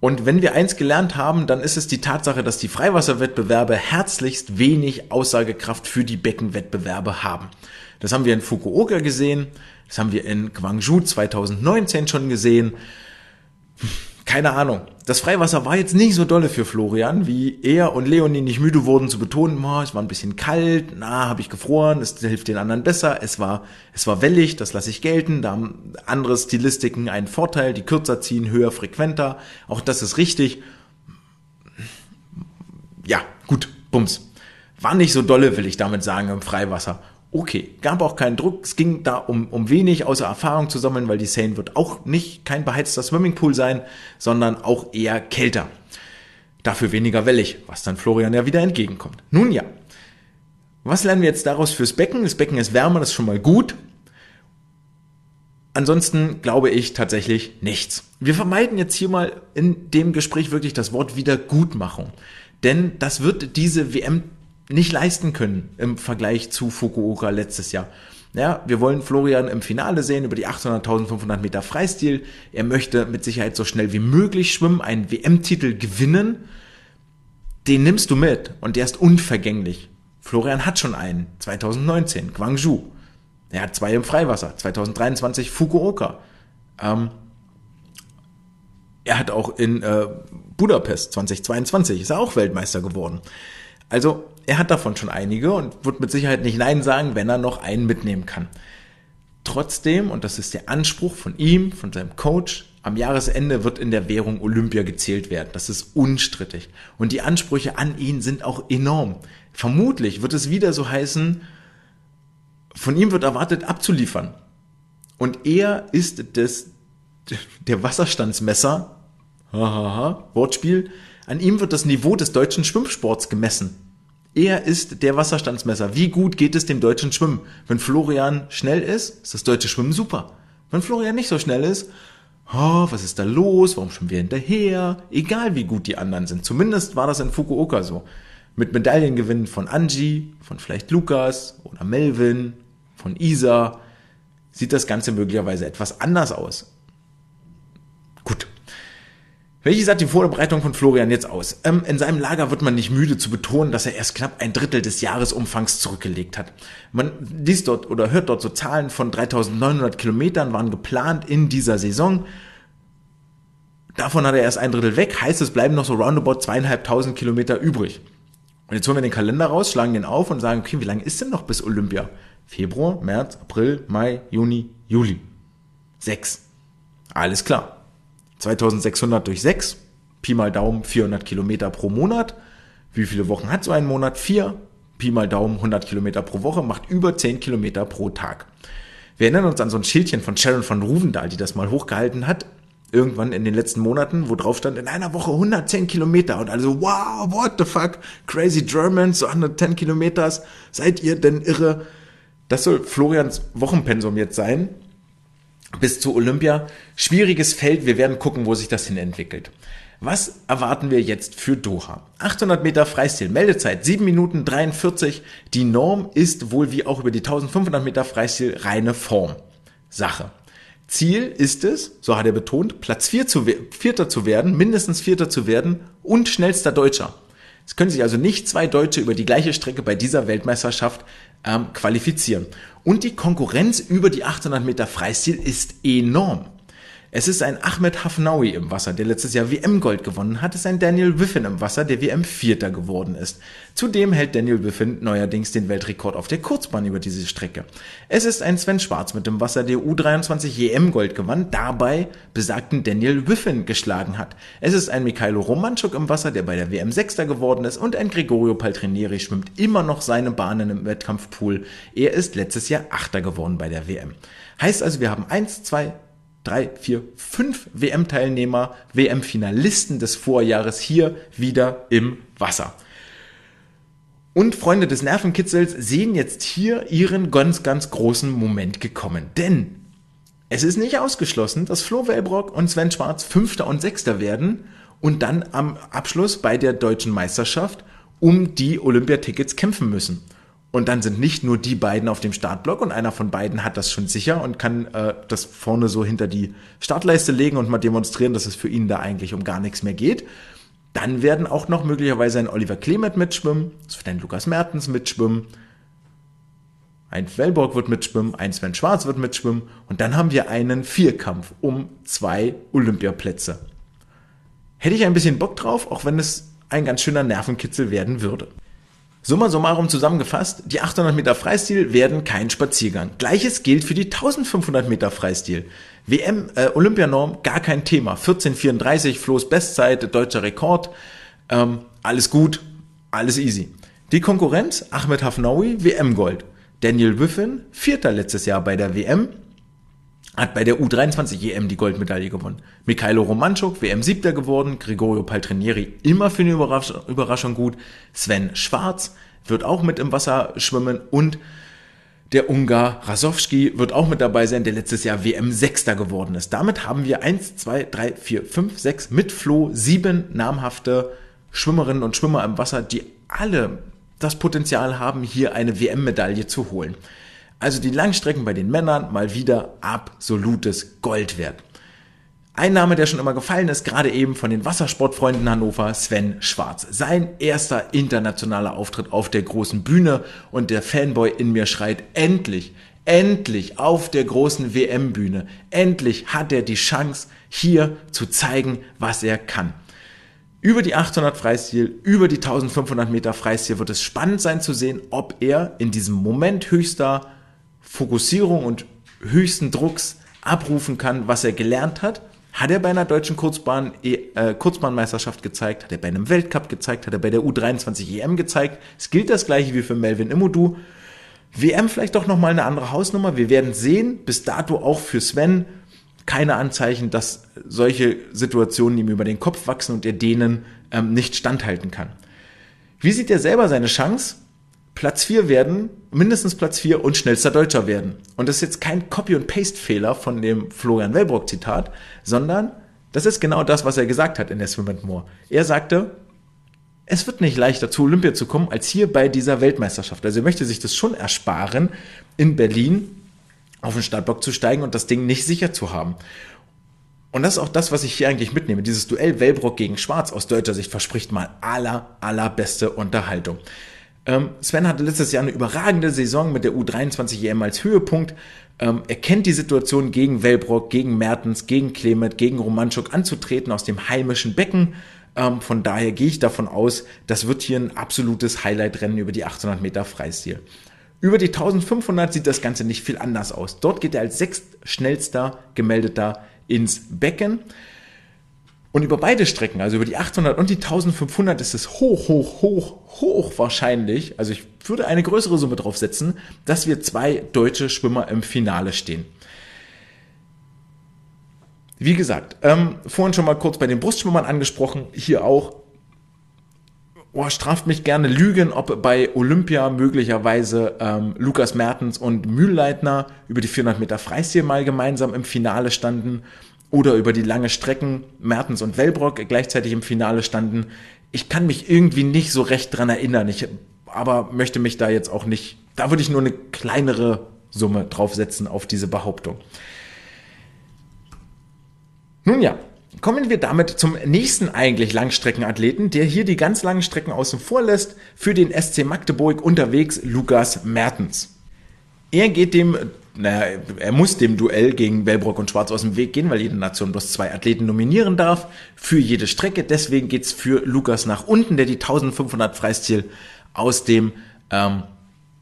Und wenn wir eins gelernt haben, dann ist es die Tatsache, dass die Freiwasserwettbewerbe herzlichst wenig Aussagekraft für die Beckenwettbewerbe haben. Das haben wir in Fukuoka gesehen, das haben wir in Guangzhou 2019 schon gesehen keine Ahnung. Das Freiwasser war jetzt nicht so dolle für Florian, wie er und Leonie nicht müde wurden zu betonen, oh, es war ein bisschen kalt, na, habe ich gefroren, es hilft den anderen besser, es war, es war wellig, das lasse ich gelten, da haben andere Stilistiken einen Vorteil, die kürzer ziehen, höher, frequenter, auch das ist richtig. Ja, gut, bums. War nicht so dolle, will ich damit sagen, im Freiwasser okay. Gab auch keinen Druck. Es ging da um, um wenig außer Erfahrung zu sammeln, weil die Seine wird auch nicht kein beheizter Swimmingpool sein, sondern auch eher kälter. Dafür weniger wellig, was dann Florian ja wieder entgegenkommt. Nun ja. Was lernen wir jetzt daraus fürs Becken? Das Becken ist wärmer, das ist schon mal gut. Ansonsten glaube ich tatsächlich nichts. Wir vermeiden jetzt hier mal in dem Gespräch wirklich das Wort Wiedergutmachung. Denn das wird diese WM nicht leisten können im Vergleich zu Fukuoka letztes Jahr. Ja, wir wollen Florian im Finale sehen über die 800.500 Meter Freistil. Er möchte mit Sicherheit so schnell wie möglich schwimmen, einen WM-Titel gewinnen. Den nimmst du mit und der ist unvergänglich. Florian hat schon einen, 2019, Guangzhou. Er hat zwei im Freiwasser, 2023 Fukuoka. Ähm, er hat auch in äh, Budapest 2022, ist er auch Weltmeister geworden. Also er hat davon schon einige und wird mit Sicherheit nicht Nein sagen, wenn er noch einen mitnehmen kann. Trotzdem, und das ist der Anspruch von ihm, von seinem Coach, am Jahresende wird in der Währung Olympia gezählt werden. Das ist unstrittig. Und die Ansprüche an ihn sind auch enorm. Vermutlich wird es wieder so heißen, von ihm wird erwartet abzuliefern. Und er ist das, der Wasserstandsmesser, hahaha, Wortspiel, an ihm wird das Niveau des deutschen Schwimmsports gemessen. Er ist der Wasserstandsmesser. Wie gut geht es dem deutschen Schwimmen? Wenn Florian schnell ist, ist das deutsche Schwimmen super. Wenn Florian nicht so schnell ist, oh, was ist da los? Warum schwimmen wir hinterher? Egal wie gut die anderen sind. Zumindest war das in Fukuoka so. Mit Medaillengewinnen von Angie, von vielleicht Lukas oder Melvin, von Isa sieht das Ganze möglicherweise etwas anders aus. Welche sah die Vorbereitung von Florian jetzt aus? Ähm, in seinem Lager wird man nicht müde zu betonen, dass er erst knapp ein Drittel des Jahresumfangs zurückgelegt hat. Man liest dort oder hört dort so Zahlen von 3900 Kilometern waren geplant in dieser Saison. Davon hat er erst ein Drittel weg, heißt es bleiben noch so roundabout zweieinhalbtausend Kilometer übrig. Und jetzt holen wir den Kalender raus, schlagen den auf und sagen, okay, wie lange ist denn noch bis Olympia? Februar, März, April, Mai, Juni, Juli. Sechs. Alles klar. 2600 durch 6, Pi mal Daumen 400 Kilometer pro Monat. Wie viele Wochen hat so ein Monat? Vier. Pi mal Daumen 100 Kilometer pro Woche, macht über 10 Kilometer pro Tag. Wir erinnern uns an so ein Schildchen von Sharon von Ruvendahl, die das mal hochgehalten hat, irgendwann in den letzten Monaten, wo drauf stand, in einer Woche 110 Kilometer und also, wow, what the fuck, crazy Germans, so 110 Kilometers, seid ihr denn irre? Das soll Florians Wochenpensum jetzt sein bis zu Olympia. Schwieriges Feld, wir werden gucken, wo sich das hin entwickelt. Was erwarten wir jetzt für Doha? 800 Meter Freistil, Meldezeit 7 Minuten 43. Die Norm ist wohl wie auch über die 1500 Meter Freistil reine Form. Sache. Ziel ist es, so hat er betont, Platz 4 zu, Vierter zu werden, mindestens Vierter zu werden und schnellster Deutscher. Es können sich also nicht zwei Deutsche über die gleiche Strecke bei dieser Weltmeisterschaft ähm, qualifizieren. Und die Konkurrenz über die 800 Meter Freistil ist enorm. Es ist ein Ahmed Hafnaoui im Wasser, der letztes Jahr WM-Gold gewonnen hat. Es ist ein Daniel Wiffen im Wasser, der WM-Vierter geworden ist. Zudem hält Daniel Wiffen neuerdings den Weltrekord auf der Kurzbahn über diese Strecke. Es ist ein Sven Schwarz mit dem Wasser, der U23 EM-Gold gewann, dabei besagten Daniel Wiffen geschlagen hat. Es ist ein Mikhailo Romanchuk im Wasser, der bei der WM Sechster geworden ist und ein Gregorio Paltrinieri schwimmt immer noch seine Bahnen im Wettkampfpool. Er ist letztes Jahr Achter geworden bei der WM. Heißt also, wir haben eins, zwei, drei, vier, fünf WM-Teilnehmer, WM-Finalisten des Vorjahres hier wieder im Wasser. Und Freunde des Nervenkitzels sehen jetzt hier ihren ganz, ganz großen Moment gekommen. Denn es ist nicht ausgeschlossen, dass Flo Wellbrock und Sven Schwarz Fünfter und Sechster werden und dann am Abschluss bei der deutschen Meisterschaft um die Olympiatickets kämpfen müssen. Und dann sind nicht nur die beiden auf dem Startblock und einer von beiden hat das schon sicher und kann äh, das vorne so hinter die Startleiste legen und mal demonstrieren, dass es für ihn da eigentlich um gar nichts mehr geht. Dann werden auch noch möglicherweise ein Oliver Clement mitschwimmen, es wird ein Lukas Mertens mitschwimmen, ein Wellborg wird mitschwimmen, ein Sven Schwarz wird mitschwimmen und dann haben wir einen Vierkampf um zwei Olympiaplätze. Hätte ich ein bisschen Bock drauf, auch wenn es ein ganz schöner Nervenkitzel werden würde. Summa summarum zusammengefasst, die 800 Meter Freistil werden kein Spaziergang. Gleiches gilt für die 1500 Meter Freistil. WM, äh, Olympianorm, gar kein Thema. 1434, Flo's Bestzeit, deutscher Rekord. Ähm, alles gut, alles easy. Die Konkurrenz, Ahmed Hafnaoui, WM-Gold. Daniel Wiffen, Vierter letztes Jahr bei der WM, hat bei der U23 EM die Goldmedaille gewonnen. Mikhailo Romanchuk, WM Siebter geworden, Gregorio Paltrinieri immer für eine Überrasch Überraschung gut, Sven Schwarz wird auch mit im Wasser schwimmen und der Ungar Rasowski wird auch mit dabei sein, der letztes Jahr WM Sechster geworden ist. Damit haben wir eins, zwei, drei, vier, fünf, sechs mit Flo sieben namhafte Schwimmerinnen und Schwimmer im Wasser, die alle das Potenzial haben, hier eine WM-Medaille zu holen. Also die Langstrecken bei den Männern mal wieder absolutes Gold wert. Ein Name, der schon immer gefallen ist, gerade eben von den Wassersportfreunden Hannover, Sven Schwarz. Sein erster internationaler Auftritt auf der großen Bühne und der Fanboy in mir schreit, endlich, endlich auf der großen WM-Bühne, endlich hat er die Chance, hier zu zeigen, was er kann. Über die 800 Freistil, über die 1500 Meter Freistil wird es spannend sein zu sehen, ob er in diesem Moment höchster Fokussierung und höchsten Drucks abrufen kann, was er gelernt hat. Hat er bei einer deutschen Kurzbahn, äh, Kurzbahnmeisterschaft gezeigt, hat er bei einem Weltcup gezeigt, hat er bei der U23 EM gezeigt. Es gilt das gleiche wie für Melvin Immodu. WM vielleicht doch nochmal eine andere Hausnummer. Wir werden sehen. Bis dato auch für Sven keine Anzeichen, dass solche Situationen ihm über den Kopf wachsen und er denen ähm, nicht standhalten kann. Wie sieht er selber seine Chance? Platz 4 werden, mindestens Platz 4 und schnellster Deutscher werden. Und das ist jetzt kein Copy- und Paste-Fehler von dem Florian Wellbrock-Zitat, sondern das ist genau das, was er gesagt hat in der Swim and More. Er sagte, es wird nicht leichter zu Olympia zu kommen als hier bei dieser Weltmeisterschaft. Also er möchte sich das schon ersparen, in Berlin auf den Startblock zu steigen und das Ding nicht sicher zu haben. Und das ist auch das, was ich hier eigentlich mitnehme. Dieses Duell Wellbrock gegen Schwarz aus deutscher Sicht verspricht mal aller, allerbeste Unterhaltung. Ähm, Sven hatte letztes Jahr eine überragende Saison mit der U23 EM als Höhepunkt. Ähm, er kennt die Situation gegen Wellbrock, gegen Mertens, gegen Clement, gegen Romanchuk anzutreten aus dem heimischen Becken. Ähm, von daher gehe ich davon aus, das wird hier ein absolutes Highlight-Rennen über die 800 Meter Freistil. Über die 1500 sieht das Ganze nicht viel anders aus. Dort geht er als sechstschnellster gemeldeter ins Becken. Und über beide Strecken, also über die 800 und die 1500, ist es hoch, hoch, hoch, hoch wahrscheinlich, also ich würde eine größere Summe drauf setzen, dass wir zwei deutsche Schwimmer im Finale stehen. Wie gesagt, ähm, vorhin schon mal kurz bei den Brustschwimmern angesprochen, hier auch. Oh, straft mich gerne Lügen, ob bei Olympia möglicherweise ähm, Lukas Mertens und Mühlleitner über die 400 Meter Freistil mal gemeinsam im Finale standen oder über die lange Strecken Mertens und Wellbrock gleichzeitig im Finale standen. Ich kann mich irgendwie nicht so recht dran erinnern. Ich aber möchte mich da jetzt auch nicht, da würde ich nur eine kleinere Summe draufsetzen auf diese Behauptung. Nun ja, kommen wir damit zum nächsten eigentlich Langstreckenathleten, der hier die ganz langen Strecken außen vor lässt, für den SC Magdeburg unterwegs Lukas Mertens. Er geht dem naja, er muss dem Duell gegen Wellbrock und Schwarz aus dem Weg gehen, weil jede Nation bloß zwei Athleten nominieren darf für jede Strecke. Deswegen geht's für Lukas nach unten, der die 1500 Freistil aus dem, ähm,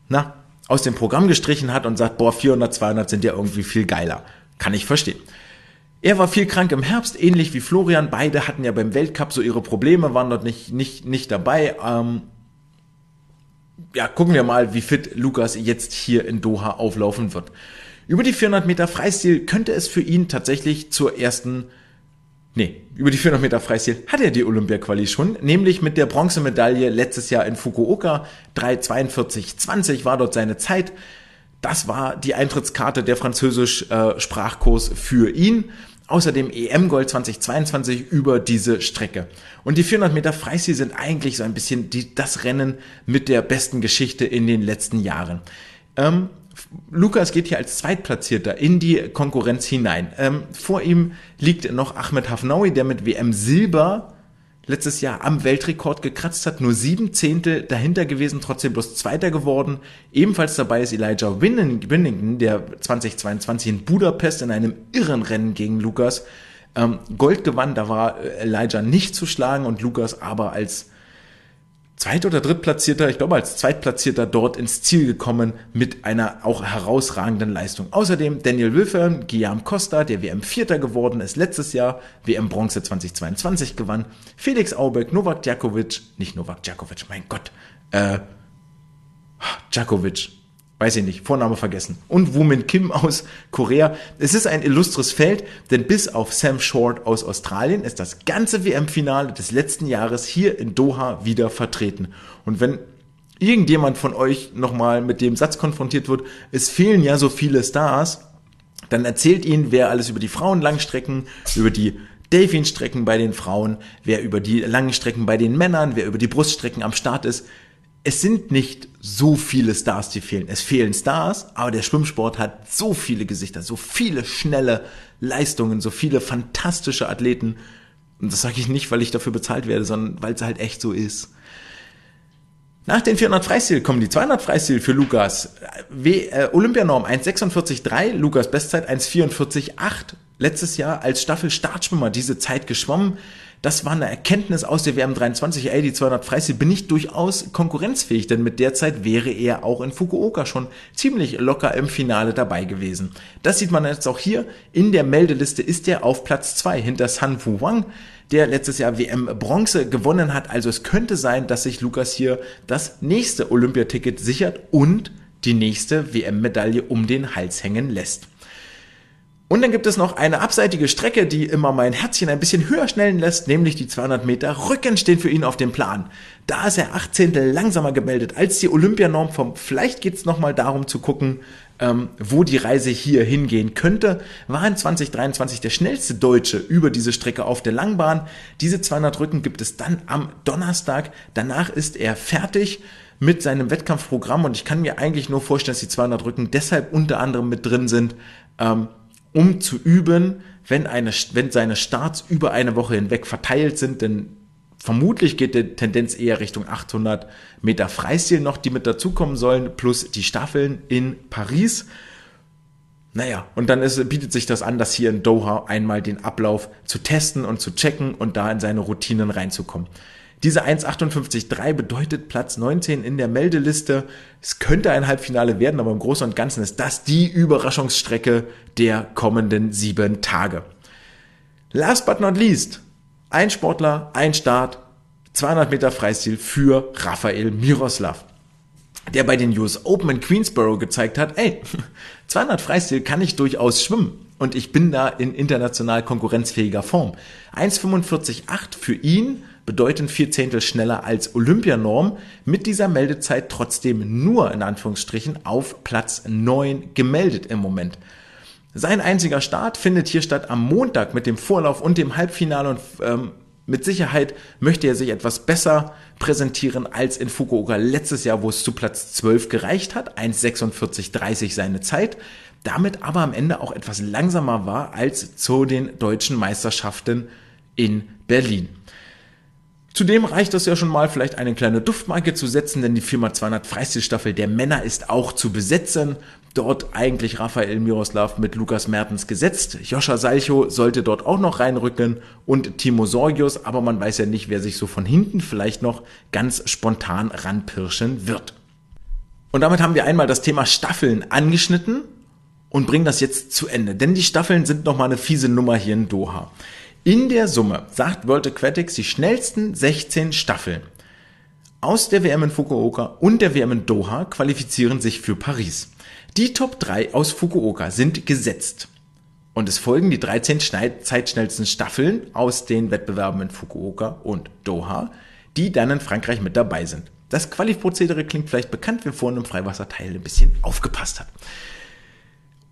na, aus dem Programm gestrichen hat und sagt, boah, 400, 200 sind ja irgendwie viel geiler. Kann ich verstehen. Er war viel krank im Herbst, ähnlich wie Florian. Beide hatten ja beim Weltcup so ihre Probleme, waren dort nicht, nicht, nicht dabei. Ähm, ja, gucken wir mal, wie fit Lukas jetzt hier in Doha auflaufen wird. Über die 400 Meter Freistil könnte es für ihn tatsächlich zur ersten Nee, über die 400 Meter Freistil hat er die Olympia-Quali schon, nämlich mit der Bronzemedaille letztes Jahr in Fukuoka. 3,42,20 war dort seine Zeit. Das war die Eintrittskarte der Französisch-Sprachkurs äh, für ihn. Außerdem EM-Gold 2022 über diese Strecke. Und die 400 Meter Freistil sind eigentlich so ein bisschen die, das Rennen mit der besten Geschichte in den letzten Jahren. Ähm, Lukas geht hier als Zweitplatzierter in die Konkurrenz hinein. Ähm, vor ihm liegt noch Ahmed Hafnaui, der mit WM Silber letztes Jahr am Weltrekord gekratzt hat, nur sieben Zehntel dahinter gewesen, trotzdem bloß Zweiter geworden. Ebenfalls dabei ist Elijah Winnington, der 2022 in Budapest in einem irren Rennen gegen Lukas ähm, Gold gewann. Da war Elijah nicht zu schlagen und Lukas aber als Zweit- oder Drittplatzierter, ich glaube als Zweitplatzierter dort ins Ziel gekommen mit einer auch herausragenden Leistung. Außerdem Daniel Wilfern, Guillaume Costa, der WM Vierter geworden ist letztes Jahr, WM Bronze 2022 gewann, Felix Aubeck, Novak Djakovic, nicht Novak Djakovic, mein Gott, äh, Djakovic, weiß ich nicht, Vorname vergessen. Und Woomin Kim aus Korea. Es ist ein illustres Feld, denn bis auf Sam Short aus Australien ist das ganze WM-Finale des letzten Jahres hier in Doha wieder vertreten. Und wenn irgendjemand von euch nochmal mit dem Satz konfrontiert wird, es fehlen ja so viele Stars, dann erzählt ihnen, wer alles über die Frauenlangstrecken, über die Delfinstrecken bei den Frauen, wer über die langen Strecken bei den Männern, wer über die Bruststrecken am Start ist es sind nicht so viele Stars, die fehlen. Es fehlen Stars, aber der Schwimmsport hat so viele Gesichter, so viele schnelle Leistungen, so viele fantastische Athleten. Und das sage ich nicht, weil ich dafür bezahlt werde, sondern weil es halt echt so ist. Nach den 400 Freistil kommen die 200 Freistil für Lukas. W äh, Olympianorm 1,46,3, Lukas Bestzeit 1,44,8. Letztes Jahr als Staffel-Startschwimmer diese Zeit geschwommen das war eine Erkenntnis aus der WM 23, ey, die 200 Freistil bin ich durchaus konkurrenzfähig, denn mit der Zeit wäre er auch in Fukuoka schon ziemlich locker im Finale dabei gewesen. Das sieht man jetzt auch hier. In der Meldeliste ist er auf Platz 2 hinter San Fu Wang, der letztes Jahr WM Bronze gewonnen hat. Also es könnte sein, dass sich Lukas hier das nächste Olympiaticket sichert und die nächste WM-Medaille um den Hals hängen lässt. Und dann gibt es noch eine abseitige Strecke, die immer mein Herzchen ein bisschen höher schnellen lässt, nämlich die 200 Meter Rücken stehen für ihn auf dem Plan. Da ist er 18. langsamer gemeldet als die Olympianorm vom. Vielleicht geht es nochmal darum zu gucken, ähm, wo die Reise hier hingehen könnte. War in 2023 der schnellste Deutsche über diese Strecke auf der Langbahn. Diese 200 Rücken gibt es dann am Donnerstag. Danach ist er fertig mit seinem Wettkampfprogramm und ich kann mir eigentlich nur vorstellen, dass die 200 Rücken deshalb unter anderem mit drin sind. Ähm, um zu üben, wenn, eine, wenn seine Starts über eine Woche hinweg verteilt sind, denn vermutlich geht die Tendenz eher Richtung 800 Meter Freistil noch, die mit dazukommen sollen, plus die Staffeln in Paris. Naja, und dann ist, bietet sich das an, das hier in Doha einmal den Ablauf zu testen und zu checken und da in seine Routinen reinzukommen. Diese 1,58,3 bedeutet Platz 19 in der Meldeliste. Es könnte ein Halbfinale werden, aber im Großen und Ganzen ist das die Überraschungsstrecke der kommenden sieben Tage. Last but not least, ein Sportler, ein Start, 200 Meter Freistil für Rafael Miroslav, der bei den US Open in Queensboro gezeigt hat, ey, [laughs] 200 Freistil kann ich durchaus schwimmen und ich bin da in international konkurrenzfähiger Form. 1,45,8 für ihn bedeuten vier Zehntel schneller als Olympianorm, mit dieser Meldezeit trotzdem nur in Anführungsstrichen auf Platz 9 gemeldet im Moment. Sein einziger Start findet hier statt am Montag mit dem Vorlauf und dem Halbfinale und ähm, mit Sicherheit möchte er sich etwas besser präsentieren als in Fukuoka letztes Jahr, wo es zu Platz 12 gereicht hat, 1,46,30 seine Zeit, damit aber am Ende auch etwas langsamer war als zu den deutschen Meisterschaften in Berlin. Zudem reicht es ja schon mal, vielleicht eine kleine Duftmarke zu setzen, denn die Firma 200 Freistilstaffel der Männer ist auch zu besetzen. Dort eigentlich Raphael Miroslav mit Lukas Mertens gesetzt. Joscha Salcho sollte dort auch noch reinrücken und Timo Sorgius, aber man weiß ja nicht, wer sich so von hinten vielleicht noch ganz spontan ranpirschen wird. Und damit haben wir einmal das Thema Staffeln angeschnitten und bringen das jetzt zu Ende, denn die Staffeln sind nochmal eine fiese Nummer hier in Doha. In der Summe sagt World Aquatics die schnellsten 16 Staffeln aus der WM in Fukuoka und der WM in Doha qualifizieren sich für Paris. Die Top 3 aus Fukuoka sind gesetzt. Und es folgen die 13 zeitschnellsten Staffeln aus den Wettbewerben in Fukuoka und Doha, die dann in Frankreich mit dabei sind. Das Quali-Prozedere klingt vielleicht bekannt, wer vorhin im Freiwasserteil ein bisschen aufgepasst hat.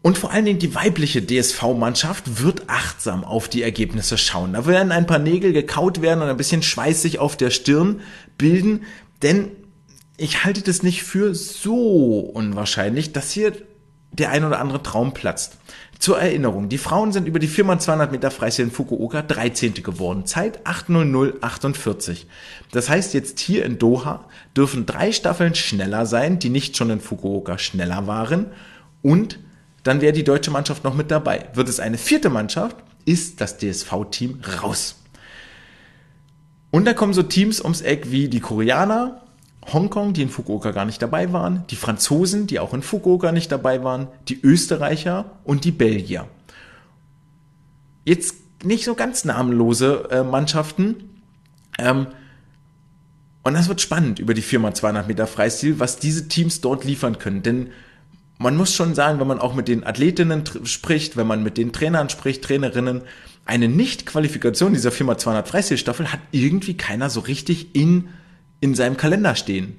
Und vor allen Dingen die weibliche DSV-Mannschaft wird achtsam auf die Ergebnisse schauen. Da werden ein paar Nägel gekaut werden und ein bisschen Schweiß sich auf der Stirn bilden, denn ich halte das nicht für so unwahrscheinlich, dass hier der ein oder andere Traum platzt. Zur Erinnerung, die Frauen sind über die 4x200 Meter Freistil in Fukuoka 13. geworden. Zeit 8.00.48. Das heißt, jetzt hier in Doha dürfen drei Staffeln schneller sein, die nicht schon in Fukuoka schneller waren. Und dann wäre die deutsche Mannschaft noch mit dabei. Wird es eine vierte Mannschaft, ist das DSV-Team raus. Und da kommen so Teams ums Eck wie die Koreaner, Hongkong, die in Fukuoka gar nicht dabei waren, die Franzosen, die auch in Fukuoka nicht dabei waren, die Österreicher und die Belgier. Jetzt nicht so ganz namenlose äh, Mannschaften. Ähm, und das wird spannend über die 4x200 Meter Freistil, was diese Teams dort liefern können. Denn man muss schon sagen, wenn man auch mit den Athletinnen spricht, wenn man mit den Trainern spricht, Trainerinnen, eine Nicht-Qualifikation dieser 4x200 Freistilstaffel hat irgendwie keiner so richtig in in seinem Kalender stehen.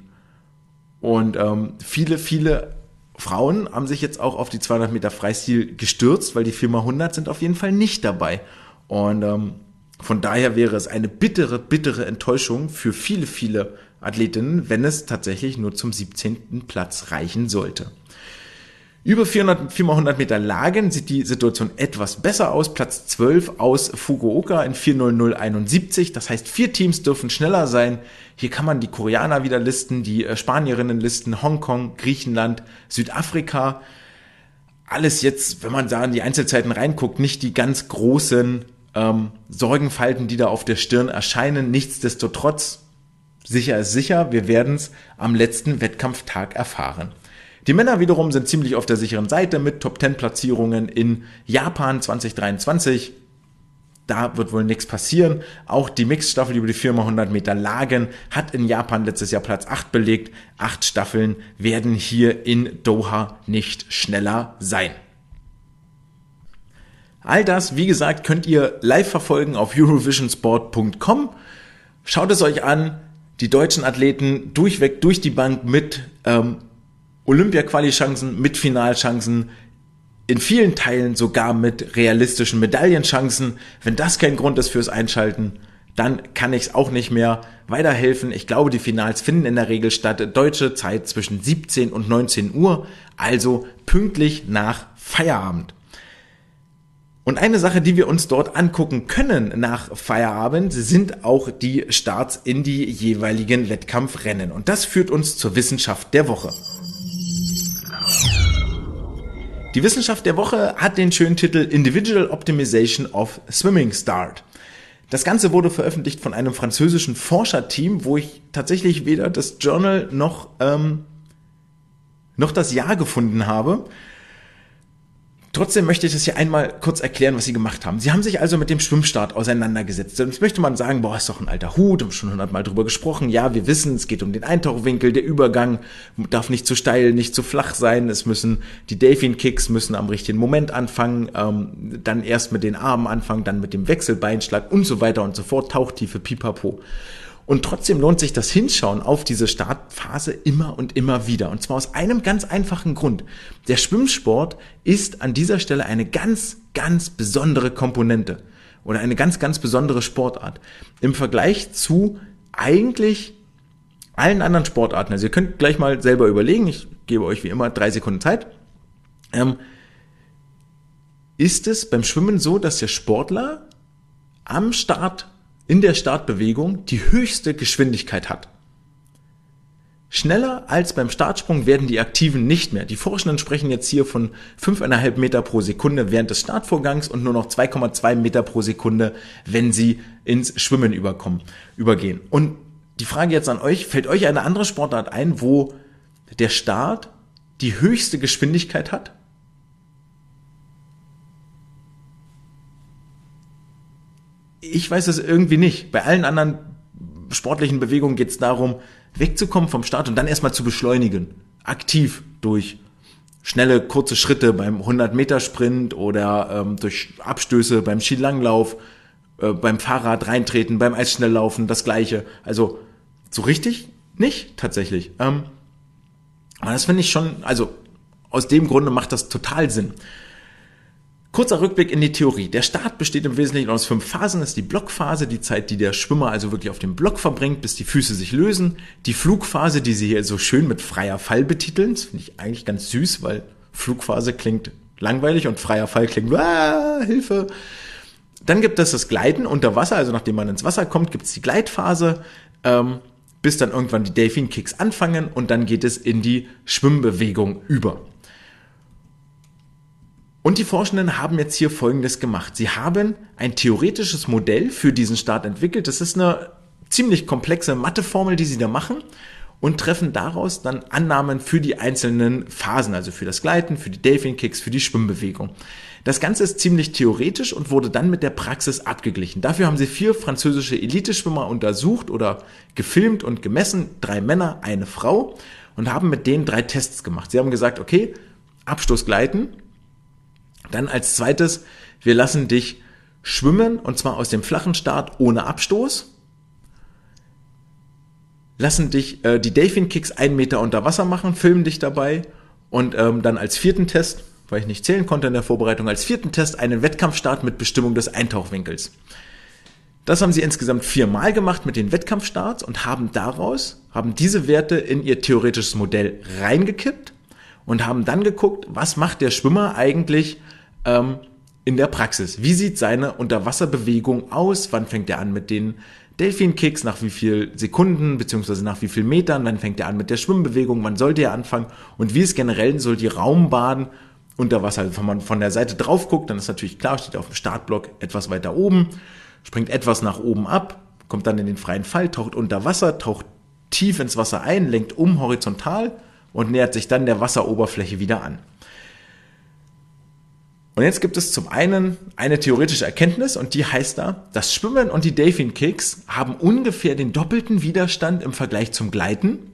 Und ähm, viele, viele Frauen haben sich jetzt auch auf die 200 Meter Freistil gestürzt, weil die 4x100 sind auf jeden Fall nicht dabei. Und ähm, von daher wäre es eine bittere, bittere Enttäuschung für viele, viele Athletinnen, wenn es tatsächlich nur zum 17. Platz reichen sollte. Über 400, 400 Meter Lagen sieht die Situation etwas besser aus. Platz 12 aus Fukuoka in 40071. Das heißt, vier Teams dürfen schneller sein. Hier kann man die Koreaner wieder listen, die äh, Spanierinnen listen, Hongkong, Griechenland, Südafrika. Alles jetzt, wenn man da in die Einzelzeiten reinguckt, nicht die ganz großen ähm, Sorgenfalten, die da auf der Stirn erscheinen. Nichtsdestotrotz, sicher ist sicher, wir werden es am letzten Wettkampftag erfahren. Die Männer wiederum sind ziemlich auf der sicheren Seite mit Top 10 Platzierungen in Japan 2023. Da wird wohl nichts passieren. Auch die Mixstaffel über die 4x100 Meter Lagen hat in Japan letztes Jahr Platz 8 belegt. Acht Staffeln werden hier in Doha nicht schneller sein. All das, wie gesagt, könnt ihr live verfolgen auf eurovisionsport.com. Schaut es euch an. Die deutschen Athleten durchweg durch die Bank mit ähm, Olympia-Quali-Chancen, mit Finalchancen, in vielen Teilen sogar mit realistischen Medaillenchancen. Wenn das kein Grund ist fürs Einschalten, dann kann ich es auch nicht mehr weiterhelfen. Ich glaube, die Finals finden in der Regel statt. Deutsche Zeit zwischen 17 und 19 Uhr, also pünktlich nach Feierabend. Und eine Sache, die wir uns dort angucken können nach Feierabend, sind auch die Starts in die jeweiligen Wettkampfrennen. Und das führt uns zur Wissenschaft der Woche. Die Wissenschaft der Woche hat den schönen Titel Individual Optimization of Swimming Start. Das Ganze wurde veröffentlicht von einem französischen Forscherteam, wo ich tatsächlich weder das Journal noch, ähm, noch das Jahr gefunden habe. Trotzdem möchte ich das hier einmal kurz erklären, was sie gemacht haben. Sie haben sich also mit dem Schwimmstart auseinandergesetzt. Und jetzt möchte man sagen, boah, ist doch ein alter Hut, haben schon hundertmal drüber gesprochen. Ja, wir wissen, es geht um den Eintauchwinkel, der Übergang darf nicht zu steil, nicht zu flach sein. Es müssen, die Delfin-Kicks müssen am richtigen Moment anfangen, ähm, dann erst mit den Armen anfangen, dann mit dem Wechselbeinschlag und so weiter und so fort. Tauchtiefe, pipapo. Und trotzdem lohnt sich das Hinschauen auf diese Startphase immer und immer wieder. Und zwar aus einem ganz einfachen Grund. Der Schwimmsport ist an dieser Stelle eine ganz, ganz besondere Komponente oder eine ganz, ganz besondere Sportart. Im Vergleich zu eigentlich allen anderen Sportarten. Also ihr könnt gleich mal selber überlegen. Ich gebe euch wie immer drei Sekunden Zeit. Ähm, ist es beim Schwimmen so, dass der Sportler am Start in der Startbewegung die höchste Geschwindigkeit hat. Schneller als beim Startsprung werden die Aktiven nicht mehr. Die Forschenden sprechen jetzt hier von 5,5 Meter pro Sekunde während des Startvorgangs und nur noch 2,2 Meter pro Sekunde, wenn sie ins Schwimmen überkommen, übergehen. Und die Frage jetzt an euch, fällt euch eine andere Sportart ein, wo der Start die höchste Geschwindigkeit hat? Ich weiß es irgendwie nicht. Bei allen anderen sportlichen Bewegungen geht es darum, wegzukommen vom Start und dann erstmal zu beschleunigen. Aktiv durch schnelle, kurze Schritte beim 100-Meter-Sprint oder ähm, durch Abstöße beim Skilanglauf, äh, beim Fahrrad reintreten, beim Eisschnelllaufen, das gleiche. Also so richtig nicht tatsächlich. Ähm, aber das finde ich schon, also aus dem Grunde macht das total Sinn. Kurzer Rückblick in die Theorie. Der Start besteht im Wesentlichen aus fünf Phasen. Das ist die Blockphase, die Zeit, die der Schwimmer also wirklich auf dem Block verbringt, bis die Füße sich lösen. Die Flugphase, die sie hier so schön mit freier Fall betiteln. Das finde ich eigentlich ganz süß, weil Flugphase klingt langweilig und freier Fall klingt, ah, Hilfe. Dann gibt es das Gleiten unter Wasser, also nachdem man ins Wasser kommt, gibt es die Gleitphase, ähm, bis dann irgendwann die Delfin-Kicks anfangen und dann geht es in die Schwimmbewegung über. Und die Forschenden haben jetzt hier Folgendes gemacht. Sie haben ein theoretisches Modell für diesen Start entwickelt. Das ist eine ziemlich komplexe Matheformel, die sie da machen und treffen daraus dann Annahmen für die einzelnen Phasen, also für das Gleiten, für die Delfin Kicks, für die Schwimmbewegung. Das Ganze ist ziemlich theoretisch und wurde dann mit der Praxis abgeglichen. Dafür haben sie vier französische Eliteschwimmer untersucht oder gefilmt und gemessen, drei Männer, eine Frau und haben mit denen drei Tests gemacht. Sie haben gesagt, okay, Abstoß gleiten, dann als zweites, wir lassen dich schwimmen und zwar aus dem flachen Start ohne Abstoß. Lassen dich äh, die Delfin Kicks einen Meter unter Wasser machen, filmen dich dabei und ähm, dann als vierten Test, weil ich nicht zählen konnte in der Vorbereitung, als vierten Test einen Wettkampfstart mit Bestimmung des Eintauchwinkels. Das haben sie insgesamt viermal gemacht mit den Wettkampfstarts und haben daraus, haben diese Werte in ihr theoretisches Modell reingekippt und haben dann geguckt, was macht der Schwimmer eigentlich ähm, in der Praxis. Wie sieht seine Unterwasserbewegung aus? Wann fängt er an mit den Delfin-Kicks? Nach wie viel Sekunden beziehungsweise nach wie viel Metern? Wann fängt er an mit der Schwimmbewegung? Wann sollte er anfangen? Und wie ist generell so die Raumbahn unter Wasser? Also wenn man von der Seite drauf guckt, dann ist natürlich klar, steht er auf dem Startblock etwas weiter oben, springt etwas nach oben ab, kommt dann in den freien Fall, taucht unter Wasser, taucht tief ins Wasser ein, lenkt um horizontal und nähert sich dann der Wasseroberfläche wieder an. Und jetzt gibt es zum einen eine theoretische Erkenntnis und die heißt da, das Schwimmen und die Delfin Kicks haben ungefähr den doppelten Widerstand im Vergleich zum Gleiten.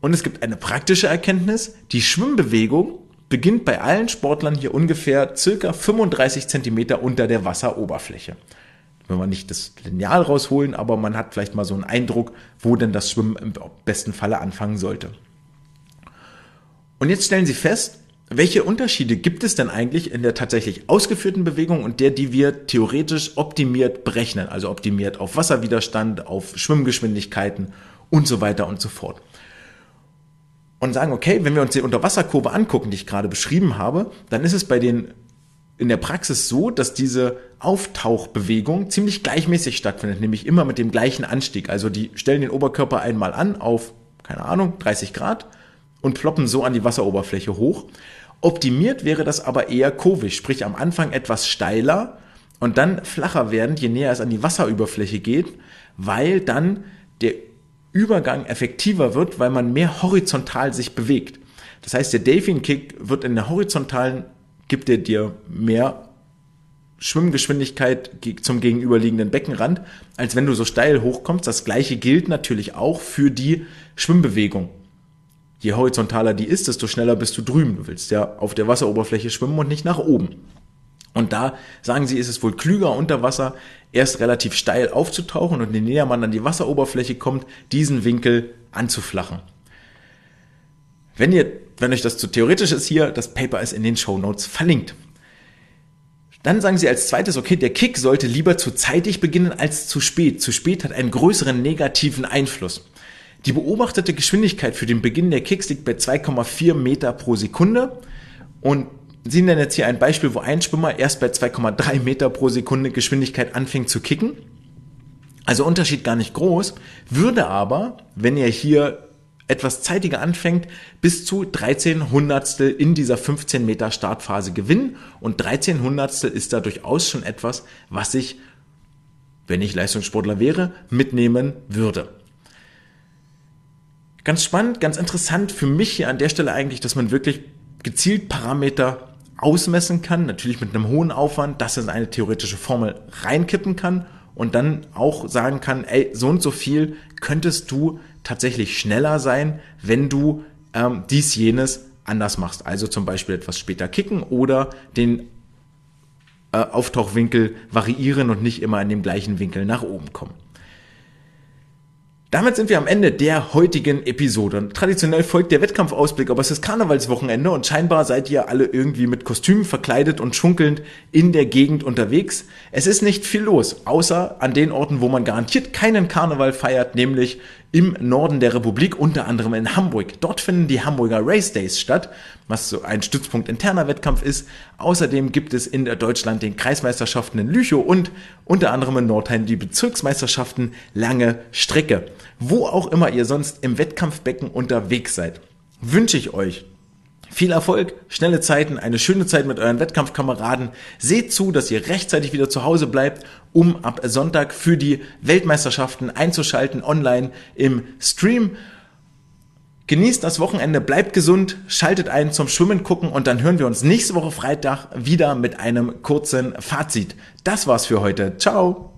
Und es gibt eine praktische Erkenntnis, die Schwimmbewegung beginnt bei allen Sportlern hier ungefähr circa 35 Zentimeter unter der Wasseroberfläche. Wenn wir nicht das Lineal rausholen, aber man hat vielleicht mal so einen Eindruck, wo denn das Schwimmen im besten Falle anfangen sollte. Und jetzt stellen Sie fest, welche Unterschiede gibt es denn eigentlich in der tatsächlich ausgeführten Bewegung und der, die wir theoretisch optimiert berechnen? Also optimiert auf Wasserwiderstand, auf Schwimmgeschwindigkeiten und so weiter und so fort. Und sagen, okay, wenn wir uns die Unterwasserkurve angucken, die ich gerade beschrieben habe, dann ist es bei den in der Praxis so, dass diese Auftauchbewegung ziemlich gleichmäßig stattfindet, nämlich immer mit dem gleichen Anstieg. Also die stellen den Oberkörper einmal an auf, keine Ahnung, 30 Grad und ploppen so an die Wasseroberfläche hoch. Optimiert wäre das aber eher kovisch, sprich am Anfang etwas steiler und dann flacher werdend, je näher es an die Wasseroberfläche geht, weil dann der Übergang effektiver wird, weil man mehr horizontal sich bewegt. Das heißt, der Delfin Kick wird in der horizontalen, gibt er dir mehr Schwimmgeschwindigkeit zum gegenüberliegenden Beckenrand, als wenn du so steil hochkommst. Das gleiche gilt natürlich auch für die Schwimmbewegung je horizontaler die ist, desto schneller bist du drüben. Du willst ja auf der Wasseroberfläche schwimmen und nicht nach oben. Und da sagen sie, ist es wohl klüger unter Wasser erst relativ steil aufzutauchen und je näher man an die Wasseroberfläche kommt, diesen Winkel anzuflachen. Wenn ihr, wenn euch das zu theoretisch ist hier, das Paper ist in den Show Notes verlinkt. Dann sagen sie als zweites, okay, der Kick sollte lieber zu zeitig beginnen als zu spät. Zu spät hat einen größeren negativen Einfluss. Die beobachtete Geschwindigkeit für den Beginn der Kicks liegt bei 2,4 Meter pro Sekunde und Sie nennen jetzt hier ein Beispiel, wo ein Schwimmer erst bei 2,3 Meter pro Sekunde Geschwindigkeit anfängt zu kicken. Also Unterschied gar nicht groß, würde aber, wenn er hier etwas zeitiger anfängt, bis zu 13 Hundertstel in dieser 15 Meter Startphase gewinnen. Und 13 Hundertstel ist da durchaus schon etwas, was ich, wenn ich Leistungssportler wäre, mitnehmen würde. Ganz spannend, ganz interessant für mich hier an der Stelle eigentlich, dass man wirklich gezielt Parameter ausmessen kann, natürlich mit einem hohen Aufwand, dass es eine theoretische Formel reinkippen kann und dann auch sagen kann, ey, so und so viel könntest du tatsächlich schneller sein, wenn du ähm, dies, jenes anders machst. Also zum Beispiel etwas später kicken oder den äh, Auftauchwinkel variieren und nicht immer in dem gleichen Winkel nach oben kommen. Damit sind wir am Ende der heutigen Episode. Traditionell folgt der Wettkampfausblick, aber es ist Karnevalswochenende und scheinbar seid ihr alle irgendwie mit Kostümen verkleidet und schunkelnd in der Gegend unterwegs. Es ist nicht viel los, außer an den Orten, wo man garantiert keinen Karneval feiert, nämlich im Norden der Republik, unter anderem in Hamburg. Dort finden die Hamburger Race Days statt, was so ein Stützpunkt interner Wettkampf ist. Außerdem gibt es in Deutschland den Kreismeisterschaften in Lüchow und unter anderem in Nordrhein die Bezirksmeisterschaften lange Strecke. Wo auch immer ihr sonst im Wettkampfbecken unterwegs seid, wünsche ich euch viel Erfolg, schnelle Zeiten, eine schöne Zeit mit euren Wettkampfkameraden. Seht zu, dass ihr rechtzeitig wieder zu Hause bleibt, um ab Sonntag für die Weltmeisterschaften einzuschalten online im Stream. Genießt das Wochenende, bleibt gesund, schaltet ein zum Schwimmen gucken und dann hören wir uns nächste Woche Freitag wieder mit einem kurzen Fazit. Das war's für heute. Ciao!